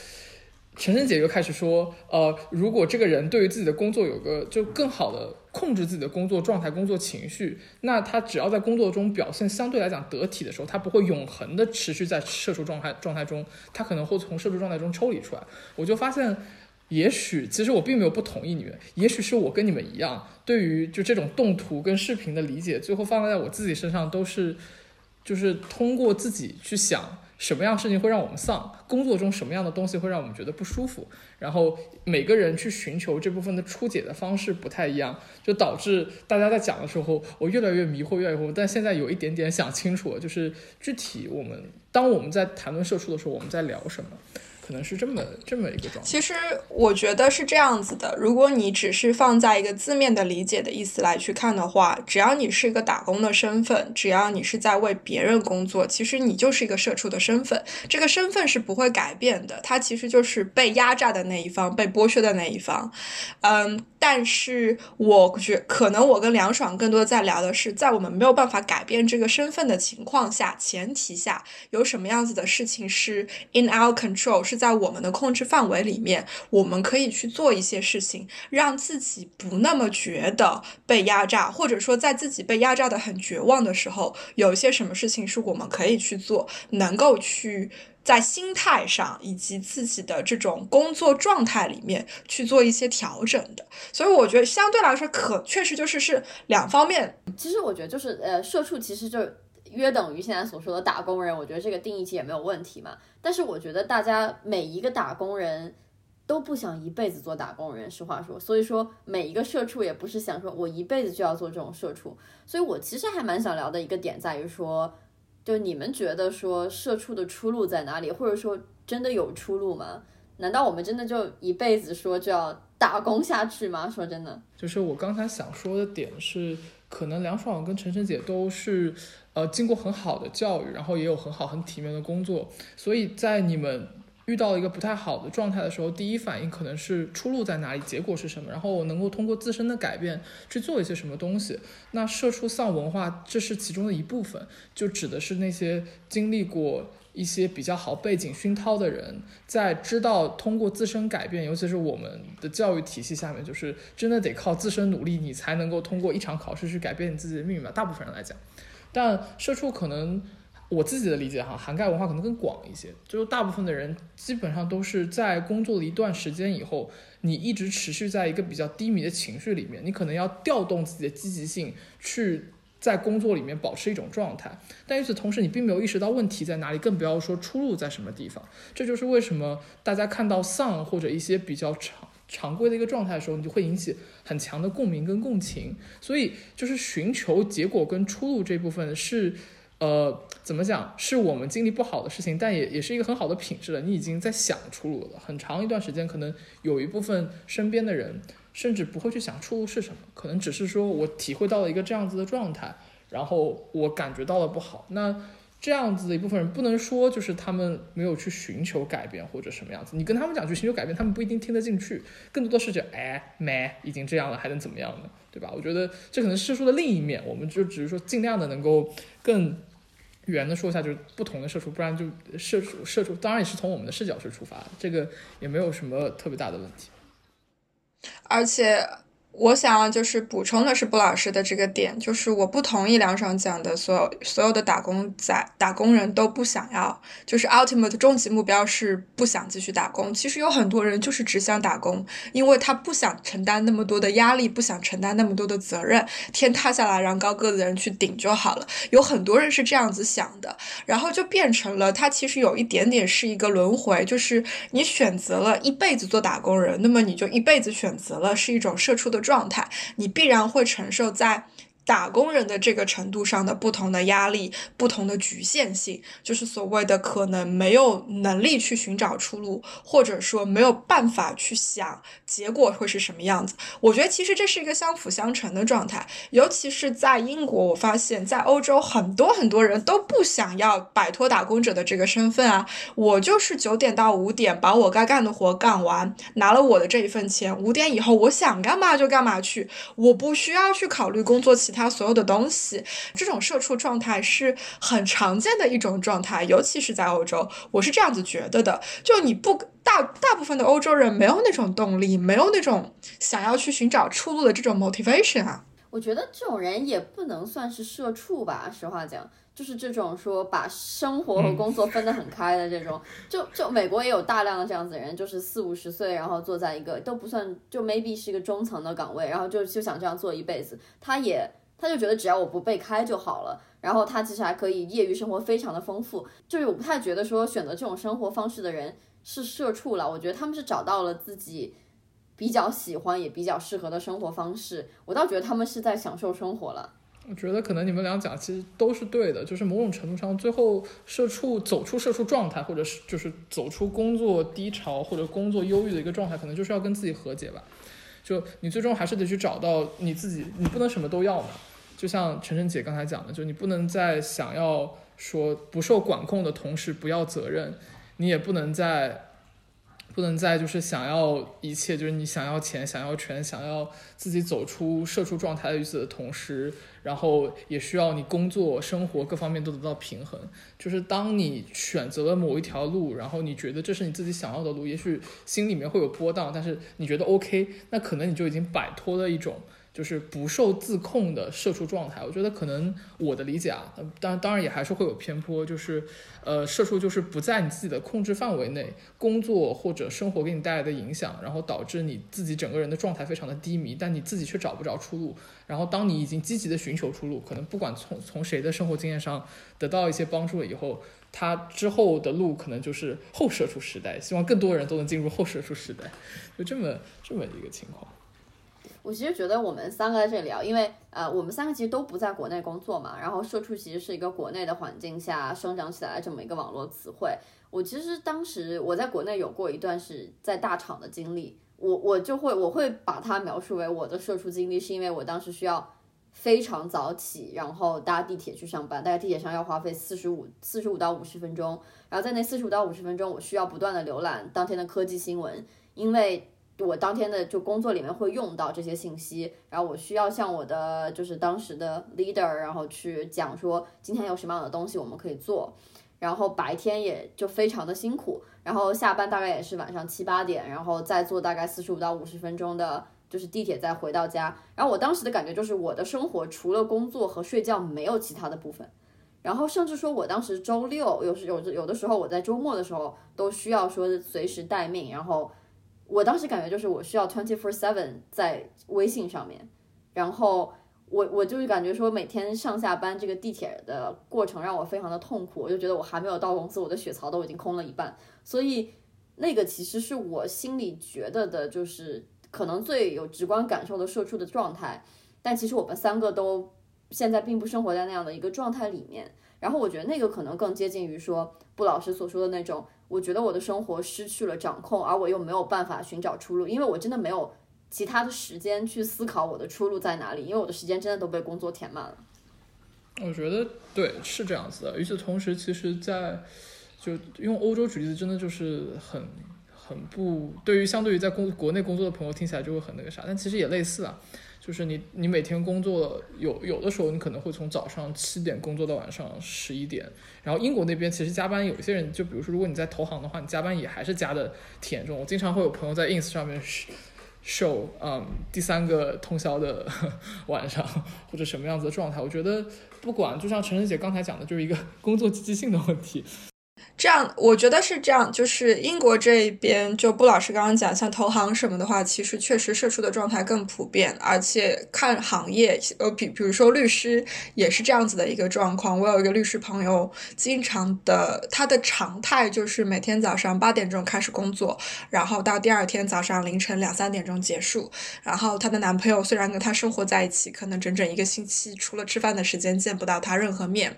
陈晨姐又开始说，呃，如果这个人对于自己的工作有个就更好的控制自己的工作状态、工作情绪，那他只要在工作中表现相对来讲得体的时候，他不会永恒的持续在射出状态状态中，他可能会从射出状态中抽离出来。我就发现。也许，其实我并没有不同意你们。也许是我跟你们一样，对于就这种动图跟视频的理解，最后放在我自己身上都是，就是通过自己去想什么样事情会让我们丧，工作中什么样的东西会让我们觉得不舒服，然后每个人去寻求这部分的出解的方式不太一样，就导致大家在讲的时候，我越来越迷惑，越来越迷惑。但现在有一点点想清楚了，就是具体我们当我们在谈论社畜的时候，我们在聊什么。可能是这么这么一个状态。其实我觉得是这样子的，如果你只是放在一个字面的理解的意思来去看的话，只要你是一个打工的身份，只要你是在为别人工作，其实你就是一个社畜的身份。这个身份是不会改变的，它其实就是被压榨的那一方，被剥削的那一方。嗯，但是我觉可能我跟梁爽更多在聊的是，在我们没有办法改变这个身份的情况下，前提下有什么样子的事情是 in our control 是。在我们的控制范围里面，我们可以去做一些事情，让自己不那么觉得被压榨，或者说在自己被压榨的很绝望的时候，有一些什么事情是我们可以去做，能够去在心态上以及自己的这种工作状态里面去做一些调整的。所以我觉得相对来说，可确实就是是两方面。其实我觉得就是呃，社畜其实就。约等于现在所说的打工人，我觉得这个定义其实也没有问题嘛。但是我觉得大家每一个打工人都不想一辈子做打工人，实话说。所以说每一个社畜也不是想说我一辈子就要做这种社畜。所以我其实还蛮想聊的一个点在于说，就你们觉得说社畜的出路在哪里，或者说真的有出路吗？难道我们真的就一辈子说就要打工下去吗？说真的，就是我刚才想说的点是，可能梁爽跟陈晨姐都是。呃，经过很好的教育，然后也有很好很体面的工作，所以在你们遇到一个不太好的状态的时候，第一反应可能是出路在哪里，结果是什么，然后我能够通过自身的改变去做一些什么东西。那社畜丧文化这是其中的一部分，就指的是那些经历过一些比较好背景熏陶的人，在知道通过自身改变，尤其是我们的教育体系下面，就是真的得靠自身努力，你才能够通过一场考试去改变你自己的命运吧。大部分人来讲。但社畜可能，我自己的理解哈，涵盖文化可能更广一些。就是大部分的人基本上都是在工作了一段时间以后，你一直持续在一个比较低迷的情绪里面，你可能要调动自己的积极性，去在工作里面保持一种状态。但与此同时，你并没有意识到问题在哪里，更不要说出路在什么地方。这就是为什么大家看到丧或者一些比较长。常规的一个状态的时候，你就会引起很强的共鸣跟共情。所以，就是寻求结果跟出路这部分是，呃，怎么讲？是我们经历不好的事情，但也也是一个很好的品质了。你已经在想出路了。很长一段时间，可能有一部分身边的人甚至不会去想出路是什么，可能只是说我体会到了一个这样子的状态，然后我感觉到了不好。那。这样子的一部分人不能说就是他们没有去寻求改变或者什么样子，你跟他们讲去寻求改变，他们不一定听得进去，更多的是觉得哎，没已经这样了，还能怎么样呢？对吧？我觉得这可能是社畜的另一面，我们就只是说尽量的能够更圆的说一下，就是不同的社畜，不然就社畜社畜，当然也是从我们的视角去出发，这个也没有什么特别大的问题，而且。我想要就是补充的是布老师的这个点，就是我不同意梁爽讲的所有所有的打工仔、打工人都不想要，就是 ultimate 终极目标是不想继续打工。其实有很多人就是只想打工，因为他不想承担那么多的压力，不想承担那么多的责任，天塌下来让高个子人去顶就好了。有很多人是这样子想的，然后就变成了他其实有一点点是一个轮回，就是你选择了一辈子做打工人，那么你就一辈子选择了是一种社畜的。状态，你必然会承受在打工人的这个程度上的不同的压力、不同的局限性，就是所谓的可能没有能力去寻找出路，或者说没有办法去想结果会是什么样子。我觉得其实这是一个相辅相成的状态，尤其是在英国，我发现，在欧洲很多很多人都不想要摆脱打工者的这个身份啊，我就是九点到五点把我该干的活干完，拿了我的这一份钱，五点以后我想干嘛就干嘛去，我不需要去考虑工作其。他所有的东西，这种社畜状态是很常见的一种状态，尤其是在欧洲，我是这样子觉得的。就你不大大部分的欧洲人没有那种动力，没有那种想要去寻找出路的这种 motivation 啊。我觉得这种人也不能算是社畜吧，实话讲，就是这种说把生活和工作分得很开的这种，就就美国也有大量的这样子的人，就是四五十岁，然后坐在一个都不算，就 maybe 是一个中层的岗位，然后就就想这样做一辈子，他也。他就觉得只要我不被开就好了，然后他其实还可以业余生活非常的丰富，就是我不太觉得说选择这种生活方式的人是社畜了，我觉得他们是找到了自己比较喜欢也比较适合的生活方式，我倒觉得他们是在享受生活了。我觉得可能你们俩讲其实都是对的，就是某种程度上最后社畜走出社畜状态，或者是就是走出工作低潮或者工作忧郁的一个状态，可能就是要跟自己和解吧。就你最终还是得去找到你自己，你不能什么都要嘛。就像晨晨姐刚才讲的，就你不能在想要说不受管控的同时不要责任，你也不能在不能再就是想要一切，就是你想要钱、想要权、想要自己走出社畜状态的的同时，然后也需要你工作、生活各方面都得到平衡。就是当你选择了某一条路，然后你觉得这是你自己想要的路，也许心里面会有波荡，但是你觉得 OK，那可能你就已经摆脱了一种就是不受自控的社畜状态。我觉得可能我的理解啊，当然当然也还是会有偏颇，就是呃，社畜就是不在你自己的控制范围内，工作或者生活给你带来的影响，然后导致你自己整个人的状态非常的低迷，但你自己却找不着出路。然后，当你已经积极的寻求出路，可能不管从从谁的生活经验上得到一些帮助了以后，他之后的路可能就是后社畜时代。希望更多人都能进入后社畜时代，就这么这么一个情况。我其实觉得我们三个在这里聊，因为呃，我们三个其实都不在国内工作嘛，然后社畜其实是一个国内的环境下生长起来的这么一个网络词汇。我其实当时我在国内有过一段是在大厂的经历。我我就会我会把它描述为我的社畜经历，是因为我当时需要非常早起，然后搭地铁去上班，大概地铁上要花费四十五四十五到五十分钟，然后在那四十五到五十分钟，我需要不断的浏览当天的科技新闻，因为我当天的就工作里面会用到这些信息，然后我需要向我的就是当时的 leader，然后去讲说今天有什么样的东西我们可以做。然后白天也就非常的辛苦，然后下班大概也是晚上七八点，然后再坐大概四十五到五十分钟的，就是地铁再回到家。然后我当时的感觉就是，我的生活除了工作和睡觉没有其他的部分。然后甚至说我当时周六有时有有的时候我在周末的时候都需要说随时待命。然后我当时感觉就是我需要 twenty four seven 在微信上面，然后。我我就是感觉说每天上下班这个地铁的过程让我非常的痛苦，我就觉得我还没有到公司，我的血槽都已经空了一半，所以那个其实是我心里觉得的，就是可能最有直观感受的社畜的状态。但其实我们三个都现在并不生活在那样的一个状态里面，然后我觉得那个可能更接近于说布老师所说的那种，我觉得我的生活失去了掌控，而我又没有办法寻找出路，因为我真的没有。其他的时间去思考我的出路在哪里，因为我的时间真的都被工作填满了。我觉得对，是这样子的。与此同时，其实，在就用欧洲举例子，真的就是很很不对于相对于在工国内工作的朋友听起来就会很那个啥，但其实也类似啊。就是你你每天工作有有的时候你可能会从早上七点工作到晚上十一点，然后英国那边其实加班有一些人，就比如说如果你在投行的话，你加班也还是加的挺严重。我经常会有朋友在 ins 上面。show，嗯，第三个通宵的 晚上或者什么样子的状态，我觉得不管，就像陈晨姐刚才讲的，就是一个工作积极性的问题。这样，我觉得是这样，就是英国这一边，就布老师刚刚讲，像投行什么的话，其实确实社畜的状态更普遍，而且看行业，呃，比比如说律师也是这样子的一个状况。我有一个律师朋友，经常的，他的常态就是每天早上八点钟开始工作，然后到第二天早上凌晨两三点钟结束。然后她的男朋友虽然跟她生活在一起，可能整整一个星期，除了吃饭的时间见不到她任何面。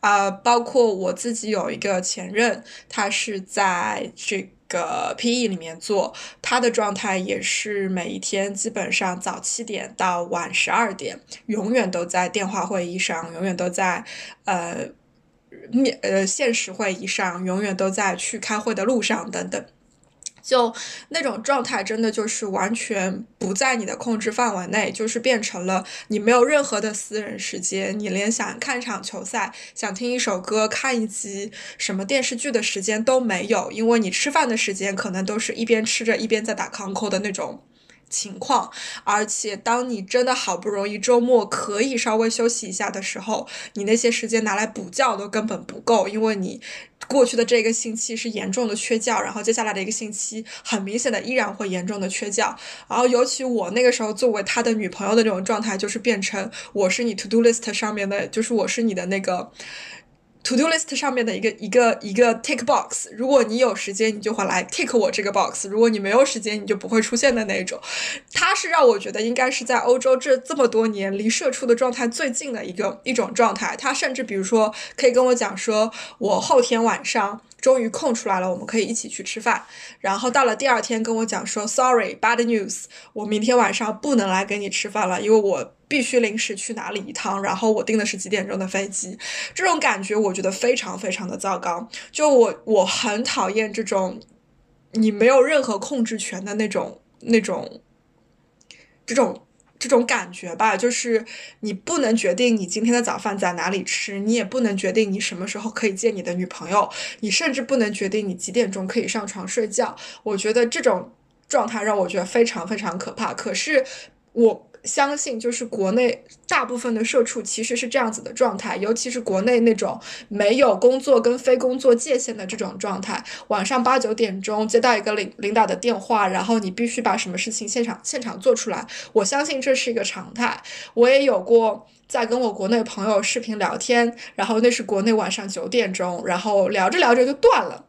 啊，包括我自己有一个前任。任他是在这个 PE 里面做，他的状态也是每一天基本上早七点到晚十二点，永远都在电话会议上，永远都在呃面呃现实会议上，永远都在去开会的路上等等。就那种状态，真的就是完全不在你的控制范围内，就是变成了你没有任何的私人时间，你连想看场球赛、想听一首歌、看一集什么电视剧的时间都没有，因为你吃饭的时间可能都是一边吃着一边在打 conco 的那种。情况，而且当你真的好不容易周末可以稍微休息一下的时候，你那些时间拿来补觉都根本不够，因为你过去的这个星期是严重的缺觉，然后接下来的一个星期很明显的依然会严重的缺觉，然后尤其我那个时候作为他的女朋友的这种状态，就是变成我是你 to do list 上面的，就是我是你的那个。To do list 上面的一个一个一个 tick box，如果你有时间，你就会来 tick 我这个 box；如果你没有时间，你就不会出现的那种。它是让我觉得应该是在欧洲这这么多年离社畜的状态最近的一个一种状态。他甚至比如说可以跟我讲说，我后天晚上。终于空出来了，我们可以一起去吃饭。然后到了第二天，跟我讲说，Sorry，bad news，我明天晚上不能来跟你吃饭了，因为我必须临时去哪里一趟。然后我订的是几点钟的飞机，这种感觉我觉得非常非常的糟糕。就我我很讨厌这种你没有任何控制权的那种那种这种。这种感觉吧，就是你不能决定你今天的早饭在哪里吃，你也不能决定你什么时候可以见你的女朋友，你甚至不能决定你几点钟可以上床睡觉。我觉得这种状态让我觉得非常非常可怕。可是我。相信就是国内大部分的社畜其实是这样子的状态，尤其是国内那种没有工作跟非工作界限的这种状态。晚上八九点钟接到一个领领导的电话，然后你必须把什么事情现场现场做出来。我相信这是一个常态。我也有过在跟我国内朋友视频聊天，然后那是国内晚上九点钟，然后聊着聊着就断了。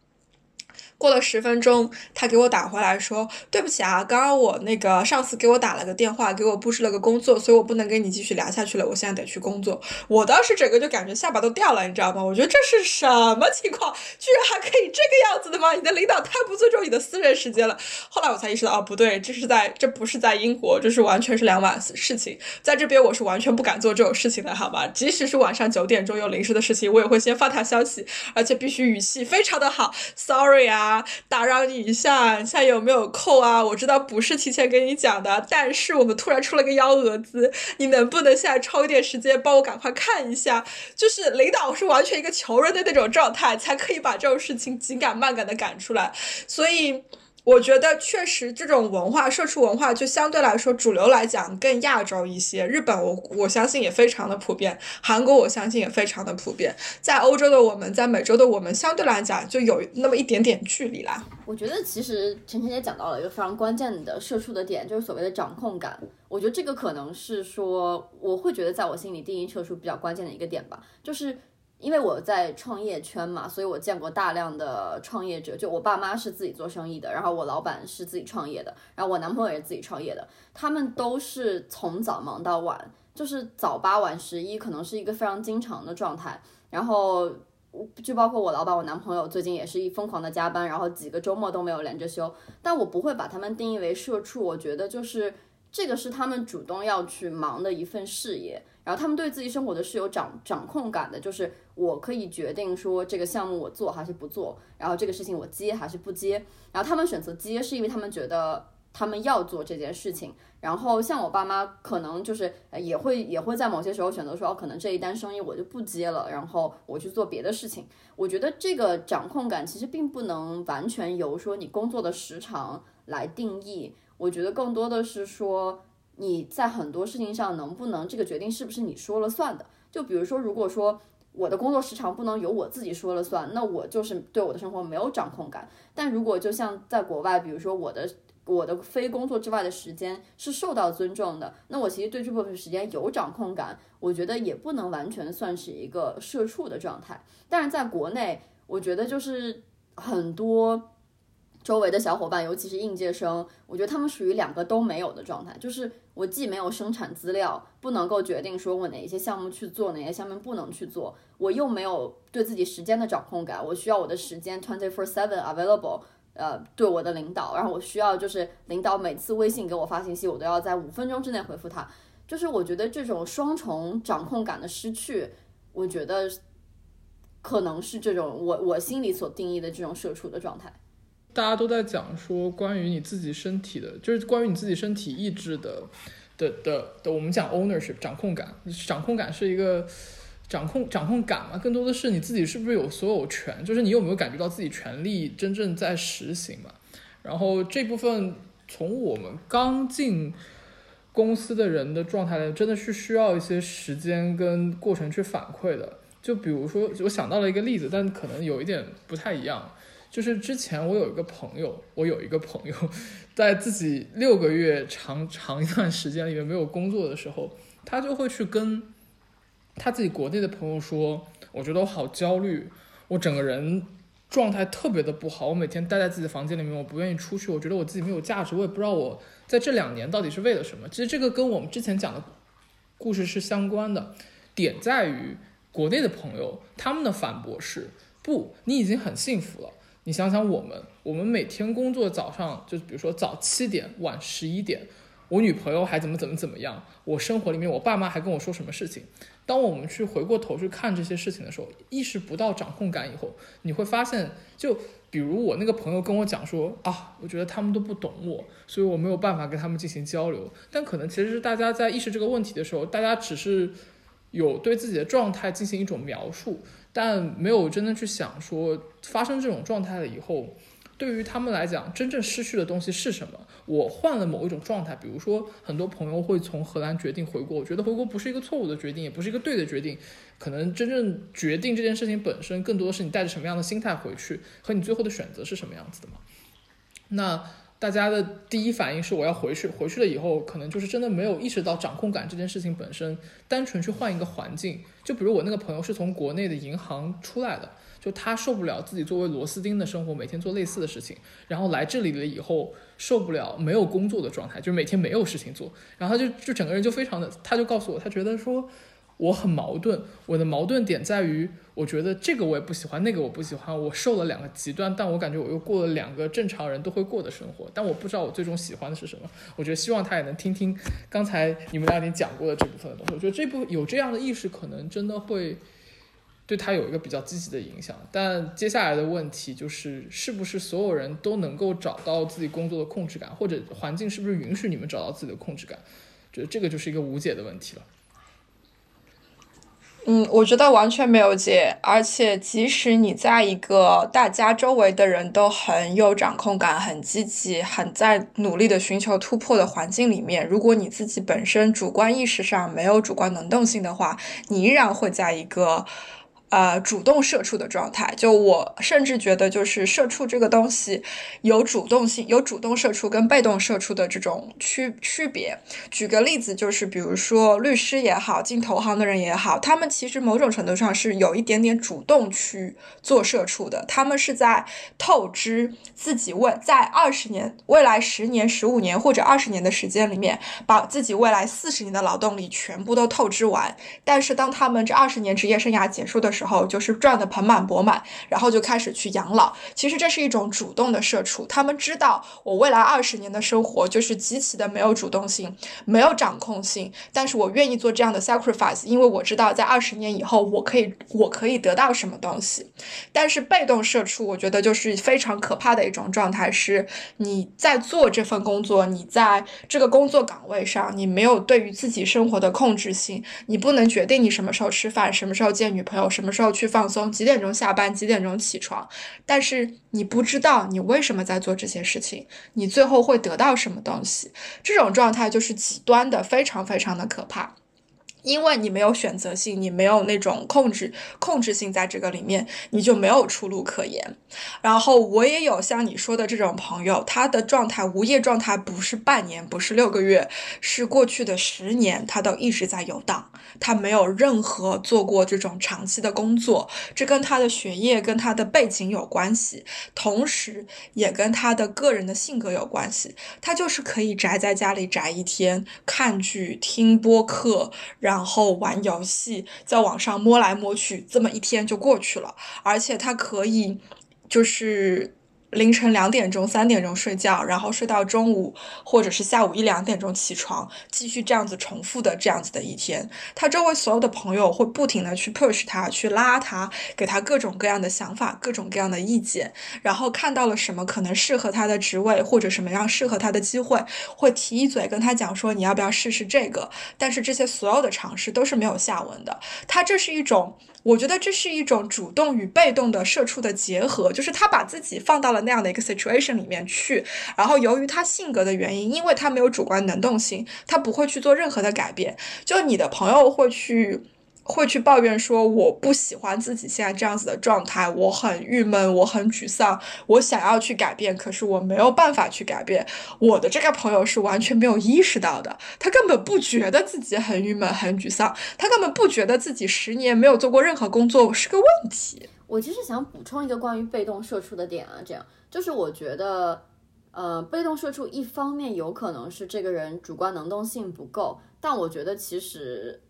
过了十分钟，他给我打回来说：“对不起啊，刚刚我那个上司给我打了个电话，给我布置了个工作，所以我不能跟你继续聊下去了。我现在得去工作。”我当时整个就感觉下巴都掉了，你知道吗？我觉得这是什么情况？居然还可以这个样子的吗？你的领导太不尊重你的私人时间了。后来我才意识到，哦，不对，这是在这不是在英国，这是完全是两码事情。在这边我是完全不敢做这种事情的，好吧？即使是晚上九点钟有临时的事情，我也会先发他消息，而且必须语气非常的好，Sorry 啊。打扰你一下，现在有没有空啊？我知道不是提前跟你讲的，但是我们突然出了个幺蛾子，你能不能现在抽一点时间帮我赶快看一下？就是领导是完全一个求人的那种状态，才可以把这种事情紧赶慢赶的赶出来，所以。我觉得确实，这种文化，社畜文化就相对来说主流来讲更亚洲一些。日本，我我相信也非常的普遍；韩国，我相信也非常的普遍。在欧洲的我们，在美洲的我们，相对来讲就有那么一点点距离啦。我觉得其实晨晨也讲到了一个非常关键的社畜的点，就是所谓的掌控感。我觉得这个可能是说，我会觉得在我心里定义社畜比较关键的一个点吧，就是。因为我在创业圈嘛，所以我见过大量的创业者。就我爸妈是自己做生意的，然后我老板是自己创业的，然后我男朋友也是自己创业的。他们都是从早忙到晚，就是早八晚十一，可能是一个非常经常的状态。然后就包括我老板，我男朋友最近也是一疯狂的加班，然后几个周末都没有连着休。但我不会把他们定义为社畜，我觉得就是这个是他们主动要去忙的一份事业。然后他们对自己生活的是有掌掌控感的，就是我可以决定说这个项目我做还是不做，然后这个事情我接还是不接。然后他们选择接，是因为他们觉得他们要做这件事情。然后像我爸妈，可能就是也会也会在某些时候选择说，可能这一单生意我就不接了，然后我去做别的事情。我觉得这个掌控感其实并不能完全由说你工作的时长来定义，我觉得更多的是说。你在很多事情上能不能这个决定是不是你说了算的？就比如说，如果说我的工作时长不能由我自己说了算，那我就是对我的生活没有掌控感。但如果就像在国外，比如说我的我的非工作之外的时间是受到尊重的，那我其实对这部分时间有掌控感，我觉得也不能完全算是一个社畜的状态。但是在国内，我觉得就是很多。周围的小伙伴，尤其是应届生，我觉得他们属于两个都没有的状态，就是我既没有生产资料，不能够决定说我哪一些项目去做，哪些项目不能去做，我又没有对自己时间的掌控感，我需要我的时间 twenty four seven available，呃，对我的领导，然后我需要就是领导每次微信给我发信息，我都要在五分钟之内回复他，就是我觉得这种双重掌控感的失去，我觉得可能是这种我我心里所定义的这种社畜的状态。大家都在讲说关于你自己身体的，就是关于你自己身体意志的，的的的。我们讲 ownership 掌控感，掌控感是一个掌控掌控感嘛，更多的是你自己是不是有所有权，就是你有没有感觉到自己权利真正在实行嘛。然后这部分从我们刚进公司的人的状态来，真的是需要一些时间跟过程去反馈的。就比如说，我想到了一个例子，但可能有一点不太一样。就是之前我有一个朋友，我有一个朋友，在自己六个月长长一段时间里面没有工作的时候，他就会去跟他自己国内的朋友说：“我觉得我好焦虑，我整个人状态特别的不好，我每天待在自己的房间里面，我不愿意出去，我觉得我自己没有价值，我也不知道我在这两年到底是为了什么。”其实这个跟我们之前讲的故事是相关的，点在于国内的朋友他们的反驳是：“不，你已经很幸福了。”你想想，我们我们每天工作，早上就比如说早七点，晚十一点，我女朋友还怎么怎么怎么样，我生活里面我爸妈还跟我说什么事情。当我们去回过头去看这些事情的时候，意识不到掌控感以后，你会发现，就比如我那个朋友跟我讲说啊，我觉得他们都不懂我，所以我没有办法跟他们进行交流。但可能其实是大家在意识这个问题的时候，大家只是有对自己的状态进行一种描述。但没有真的去想说，发生这种状态了以后，对于他们来讲，真正失去的东西是什么？我换了某一种状态，比如说，很多朋友会从荷兰决定回国，我觉得回国不是一个错误的决定，也不是一个对的决定。可能真正决定这件事情本身，更多的是你带着什么样的心态回去，和你最后的选择是什么样子的嘛？那。大家的第一反应是我要回去，回去了以后可能就是真的没有意识到掌控感这件事情本身，单纯去换一个环境。就比如我那个朋友是从国内的银行出来的，就他受不了自己作为螺丝钉的生活，每天做类似的事情，然后来这里了以后受不了没有工作的状态，就每天没有事情做，然后他就就整个人就非常的，他就告诉我，他觉得说。我很矛盾，我的矛盾点在于，我觉得这个我也不喜欢，那个我不喜欢，我受了两个极端，但我感觉我又过了两个正常人都会过的生活，但我不知道我最终喜欢的是什么。我觉得希望他也能听听刚才你们俩已经讲过的这部分的东西。我觉得这部有这样的意识，可能真的会对他有一个比较积极的影响。但接下来的问题就是，是不是所有人都能够找到自己工作的控制感，或者环境是不是允许你们找到自己的控制感？觉得这个就是一个无解的问题了。嗯，我觉得完全没有解，而且即使你在一个大家周围的人都很有掌控感、很积极、很在努力的寻求突破的环境里面，如果你自己本身主观意识上没有主观能动性的话，你依然会在一个。呃，主动社畜的状态，就我甚至觉得，就是社畜这个东西有主动性，有主动社畜跟被动社畜的这种区区别。举个例子，就是比如说律师也好，进投行的人也好，他们其实某种程度上是有一点点主动去做社畜的，他们是在透支自己未在二十年、未来十年、十五年或者二十年的时间里面，把自己未来四十年的劳动力全部都透支完。但是当他们这二十年职业生涯结束的时候，时候就是赚的盆满钵满，然后就开始去养老。其实这是一种主动的社畜，他们知道我未来二十年的生活就是极其的没有主动性、没有掌控性，但是我愿意做这样的 sacrifice，因为我知道在二十年以后我可以我可以得到什么东西。但是被动社畜，我觉得就是非常可怕的一种状态，是你在做这份工作，你在这个工作岗位上，你没有对于自己生活的控制性，你不能决定你什么时候吃饭，什么时候见女朋友，什么。时候去放松，几点钟下班，几点钟起床，但是你不知道你为什么在做这些事情，你最后会得到什么东西，这种状态就是极端的，非常非常的可怕。因为你没有选择性，你没有那种控制控制性在这个里面，你就没有出路可言。然后我也有像你说的这种朋友，他的状态无业状态不是半年，不是六个月，是过去的十年，他都一直在游荡，他没有任何做过这种长期的工作。这跟他的学业跟他的背景有关系，同时也跟他的个人的性格有关系。他就是可以宅在家里宅一天，看剧、听播客，然然后玩游戏，在网上摸来摸去，这么一天就过去了。而且他可以，就是。凌晨两点钟、三点钟睡觉，然后睡到中午或者是下午一两点钟起床，继续这样子重复的这样子的一天。他周围所有的朋友会不停的去 push 他，去拉他，给他各种各样的想法、各种各样的意见。然后看到了什么可能适合他的职位或者什么样适合他的机会，会提一嘴跟他讲说你要不要试试这个。但是这些所有的尝试都是没有下文的。他这是一种。我觉得这是一种主动与被动的社畜的结合，就是他把自己放到了那样的一个 situation 里面去，然后由于他性格的原因，因为他没有主观能动性，他不会去做任何的改变。就你的朋友会去。会去抱怨说我不喜欢自己现在这样子的状态，我很郁闷，我很沮丧，我想要去改变，可是我没有办法去改变。我的这个朋友是完全没有意识到的，他根本不觉得自己很郁闷、很沮丧，他根本不觉得自己十年没有做过任何工作是个问题。我其实想补充一个关于被动社畜的点啊，这样就是我觉得，呃，被动社畜一方面有可能是这个人主观能动性不够，但我觉得其实。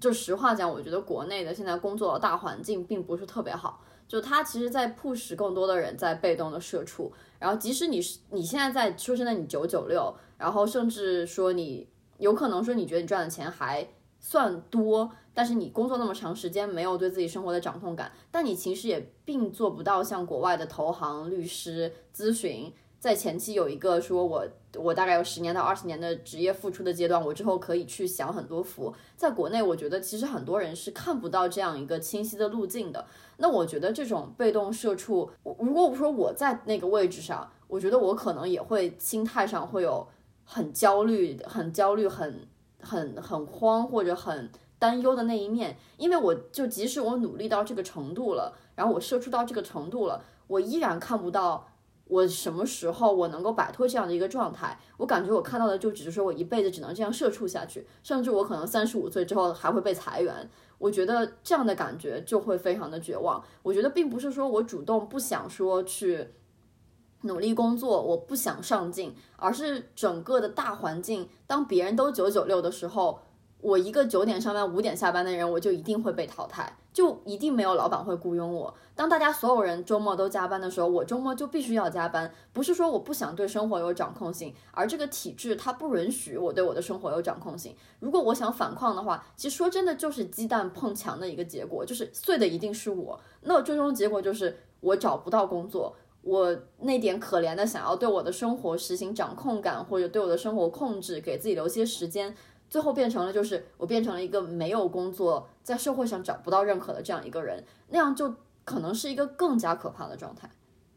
就实话讲，我觉得国内的现在工作大环境并不是特别好。就他其实，在 push 更多的人在被动的社畜。然后，即使你是你现在在说现在你九九六，然后甚至说你有可能说你觉得你赚的钱还算多，但是你工作那么长时间没有对自己生活的掌控感，但你其实也并做不到像国外的投行、律师、咨询。在前期有一个说，我我大概有十年到二十年的职业付出的阶段，我之后可以去享很多福。在国内，我觉得其实很多人是看不到这样一个清晰的路径的。那我觉得这种被动社畜，如果我说我在那个位置上，我觉得我可能也会心态上会有很焦虑、很焦虑、很很很慌或者很担忧的那一面，因为我就即使我努力到这个程度了，然后我社畜到这个程度了，我依然看不到。我什么时候我能够摆脱这样的一个状态？我感觉我看到的就只是说我一辈子只能这样社畜下去，甚至我可能三十五岁之后还会被裁员。我觉得这样的感觉就会非常的绝望。我觉得并不是说我主动不想说去努力工作，我不想上进，而是整个的大环境，当别人都九九六的时候。我一个九点上班五点下班的人，我就一定会被淘汰，就一定没有老板会雇佣我。当大家所有人周末都加班的时候，我周末就必须要加班。不是说我不想对生活有掌控性，而这个体制它不允许我对我的生活有掌控性。如果我想反抗的话，其实说真的就是鸡蛋碰墙的一个结果，就是碎的一定是我。那最终结果就是我找不到工作，我那点可怜的想要对我的生活实行掌控感，或者对我的生活控制，给自己留些时间。最后变成了，就是我变成了一个没有工作，在社会上找不到认可的这样一个人，那样就可能是一个更加可怕的状态。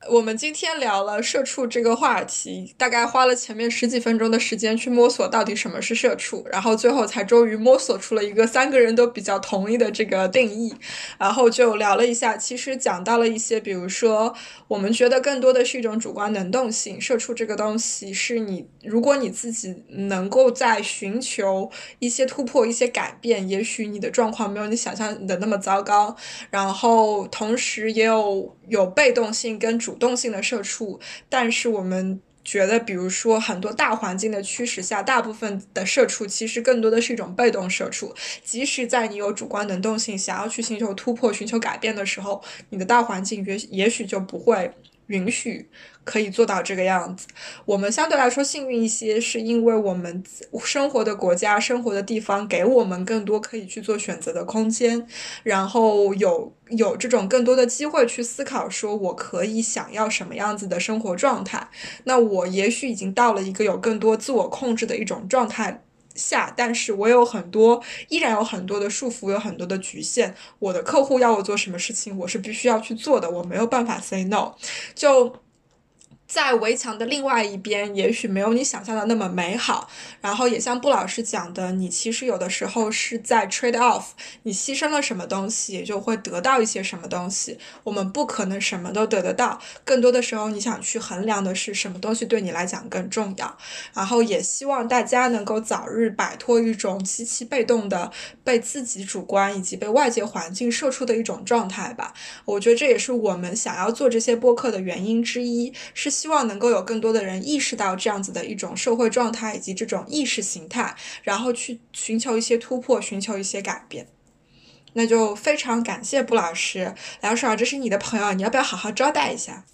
我们今天聊了社畜这个话题，大概花了前面十几分钟的时间去摸索到底什么是社畜，然后最后才终于摸索出了一个三个人都比较同意的这个定义，然后就聊了一下，其实讲到了一些，比如说我们觉得更多的是一种主观能动性，社畜这个东西是你如果你自己能够在寻求一些突破、一些改变，也许你的状况没有你想象的那么糟糕，然后同时也有有被动性跟主。动性的社畜，但是我们觉得，比如说很多大环境的驱使下，大部分的社畜其实更多的是一种被动社畜。即使在你有主观能动性，想要去寻求突破、寻求改变的时候，你的大环境也也许就不会允许。可以做到这个样子，我们相对来说幸运一些，是因为我们生活的国家、生活的地方给我们更多可以去做选择的空间，然后有有这种更多的机会去思考，说我可以想要什么样子的生活状态。那我也许已经到了一个有更多自我控制的一种状态下，但是我有很多，依然有很多的束缚，有很多的局限。我的客户要我做什么事情，我是必须要去做的，我没有办法 say no。就。在围墙的另外一边，也许没有你想象的那么美好。然后也像布老师讲的，你其实有的时候是在 trade off，你牺牲了什么东西，也就会得到一些什么东西。我们不可能什么都得得到，更多的时候，你想去衡量的是什么东西对你来讲更重要。然后也希望大家能够早日摆脱一种极其被动的被自己主观以及被外界环境射出的一种状态吧。我觉得这也是我们想要做这些播客的原因之一，是。希望能够有更多的人意识到这样子的一种社会状态以及这种意识形态，然后去寻求一些突破，寻求一些改变。那就非常感谢布老师，梁爽，这是你的朋友，你要不要好好招待一下？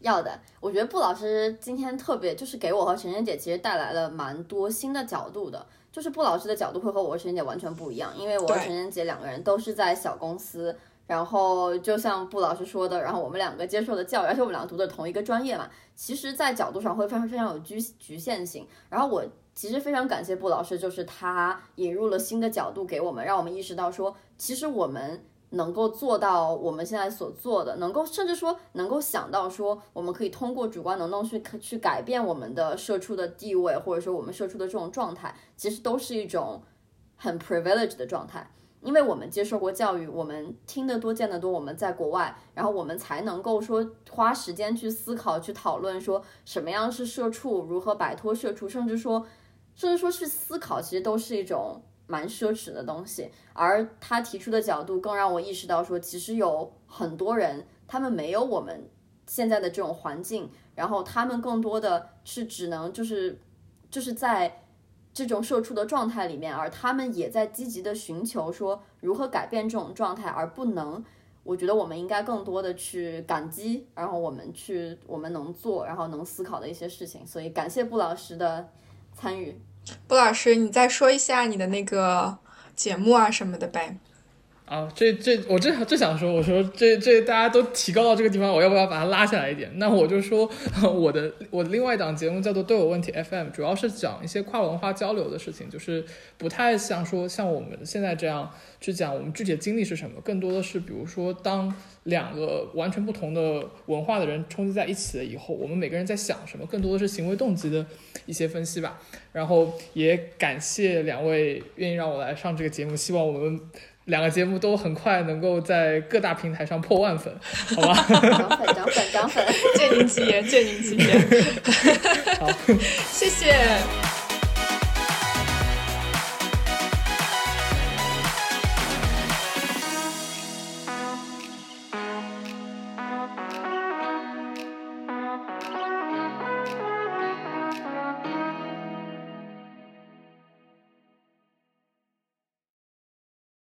要的，我觉得布老师今天特别，就是给我和晨晨姐其实带来了蛮多新的角度的。就是布老师的角度会和我和晨晨姐完全不一样，因为我和晨晨姐两个人都是在小公司。然后就像布老师说的，然后我们两个接受的教育，而且我们两个读的同一个专业嘛，其实，在角度上会非常非常有局局限性。然后我其实非常感谢布老师，就是他引入了新的角度给我们，让我们意识到说，其实我们能够做到我们现在所做的，能够甚至说能够想到说，我们可以通过主观能动去去改变我们的社畜的地位，或者说我们社畜的这种状态，其实都是一种很 privileged 的状态。因为我们接受过教育，我们听得多、见得多，我们在国外，然后我们才能够说花时间去思考、去讨论，说什么样是社畜，如何摆脱社畜，甚至说，甚至说是思考，其实都是一种蛮奢侈的东西。而他提出的角度，更让我意识到说，其实有很多人，他们没有我们现在的这种环境，然后他们更多的是只能就是，就是在。这种社畜的状态里面，而他们也在积极的寻求说如何改变这种状态，而不能。我觉得我们应该更多的去感激，然后我们去我们能做，然后能思考的一些事情。所以感谢布老师的参与。布老师，你再说一下你的那个节目啊什么的呗。啊，这这我正正想说，我说这这大家都提高到这个地方，我要不要把它拉下来一点？那我就说我的我另外一档节目叫做都有问题 FM，主要是讲一些跨文化交流的事情，就是不太像说像我们现在这样去讲我们具体的经历是什么，更多的是比如说当两个完全不同的文化的人冲击在一起了以后，我们每个人在想什么，更多的是行为动机的一些分析吧。然后也感谢两位愿意让我来上这个节目，希望我们。两个节目都很快能够在各大平台上破万粉，好吧？涨粉，涨粉，涨粉！借您吉言，借您吉言。好，谢谢。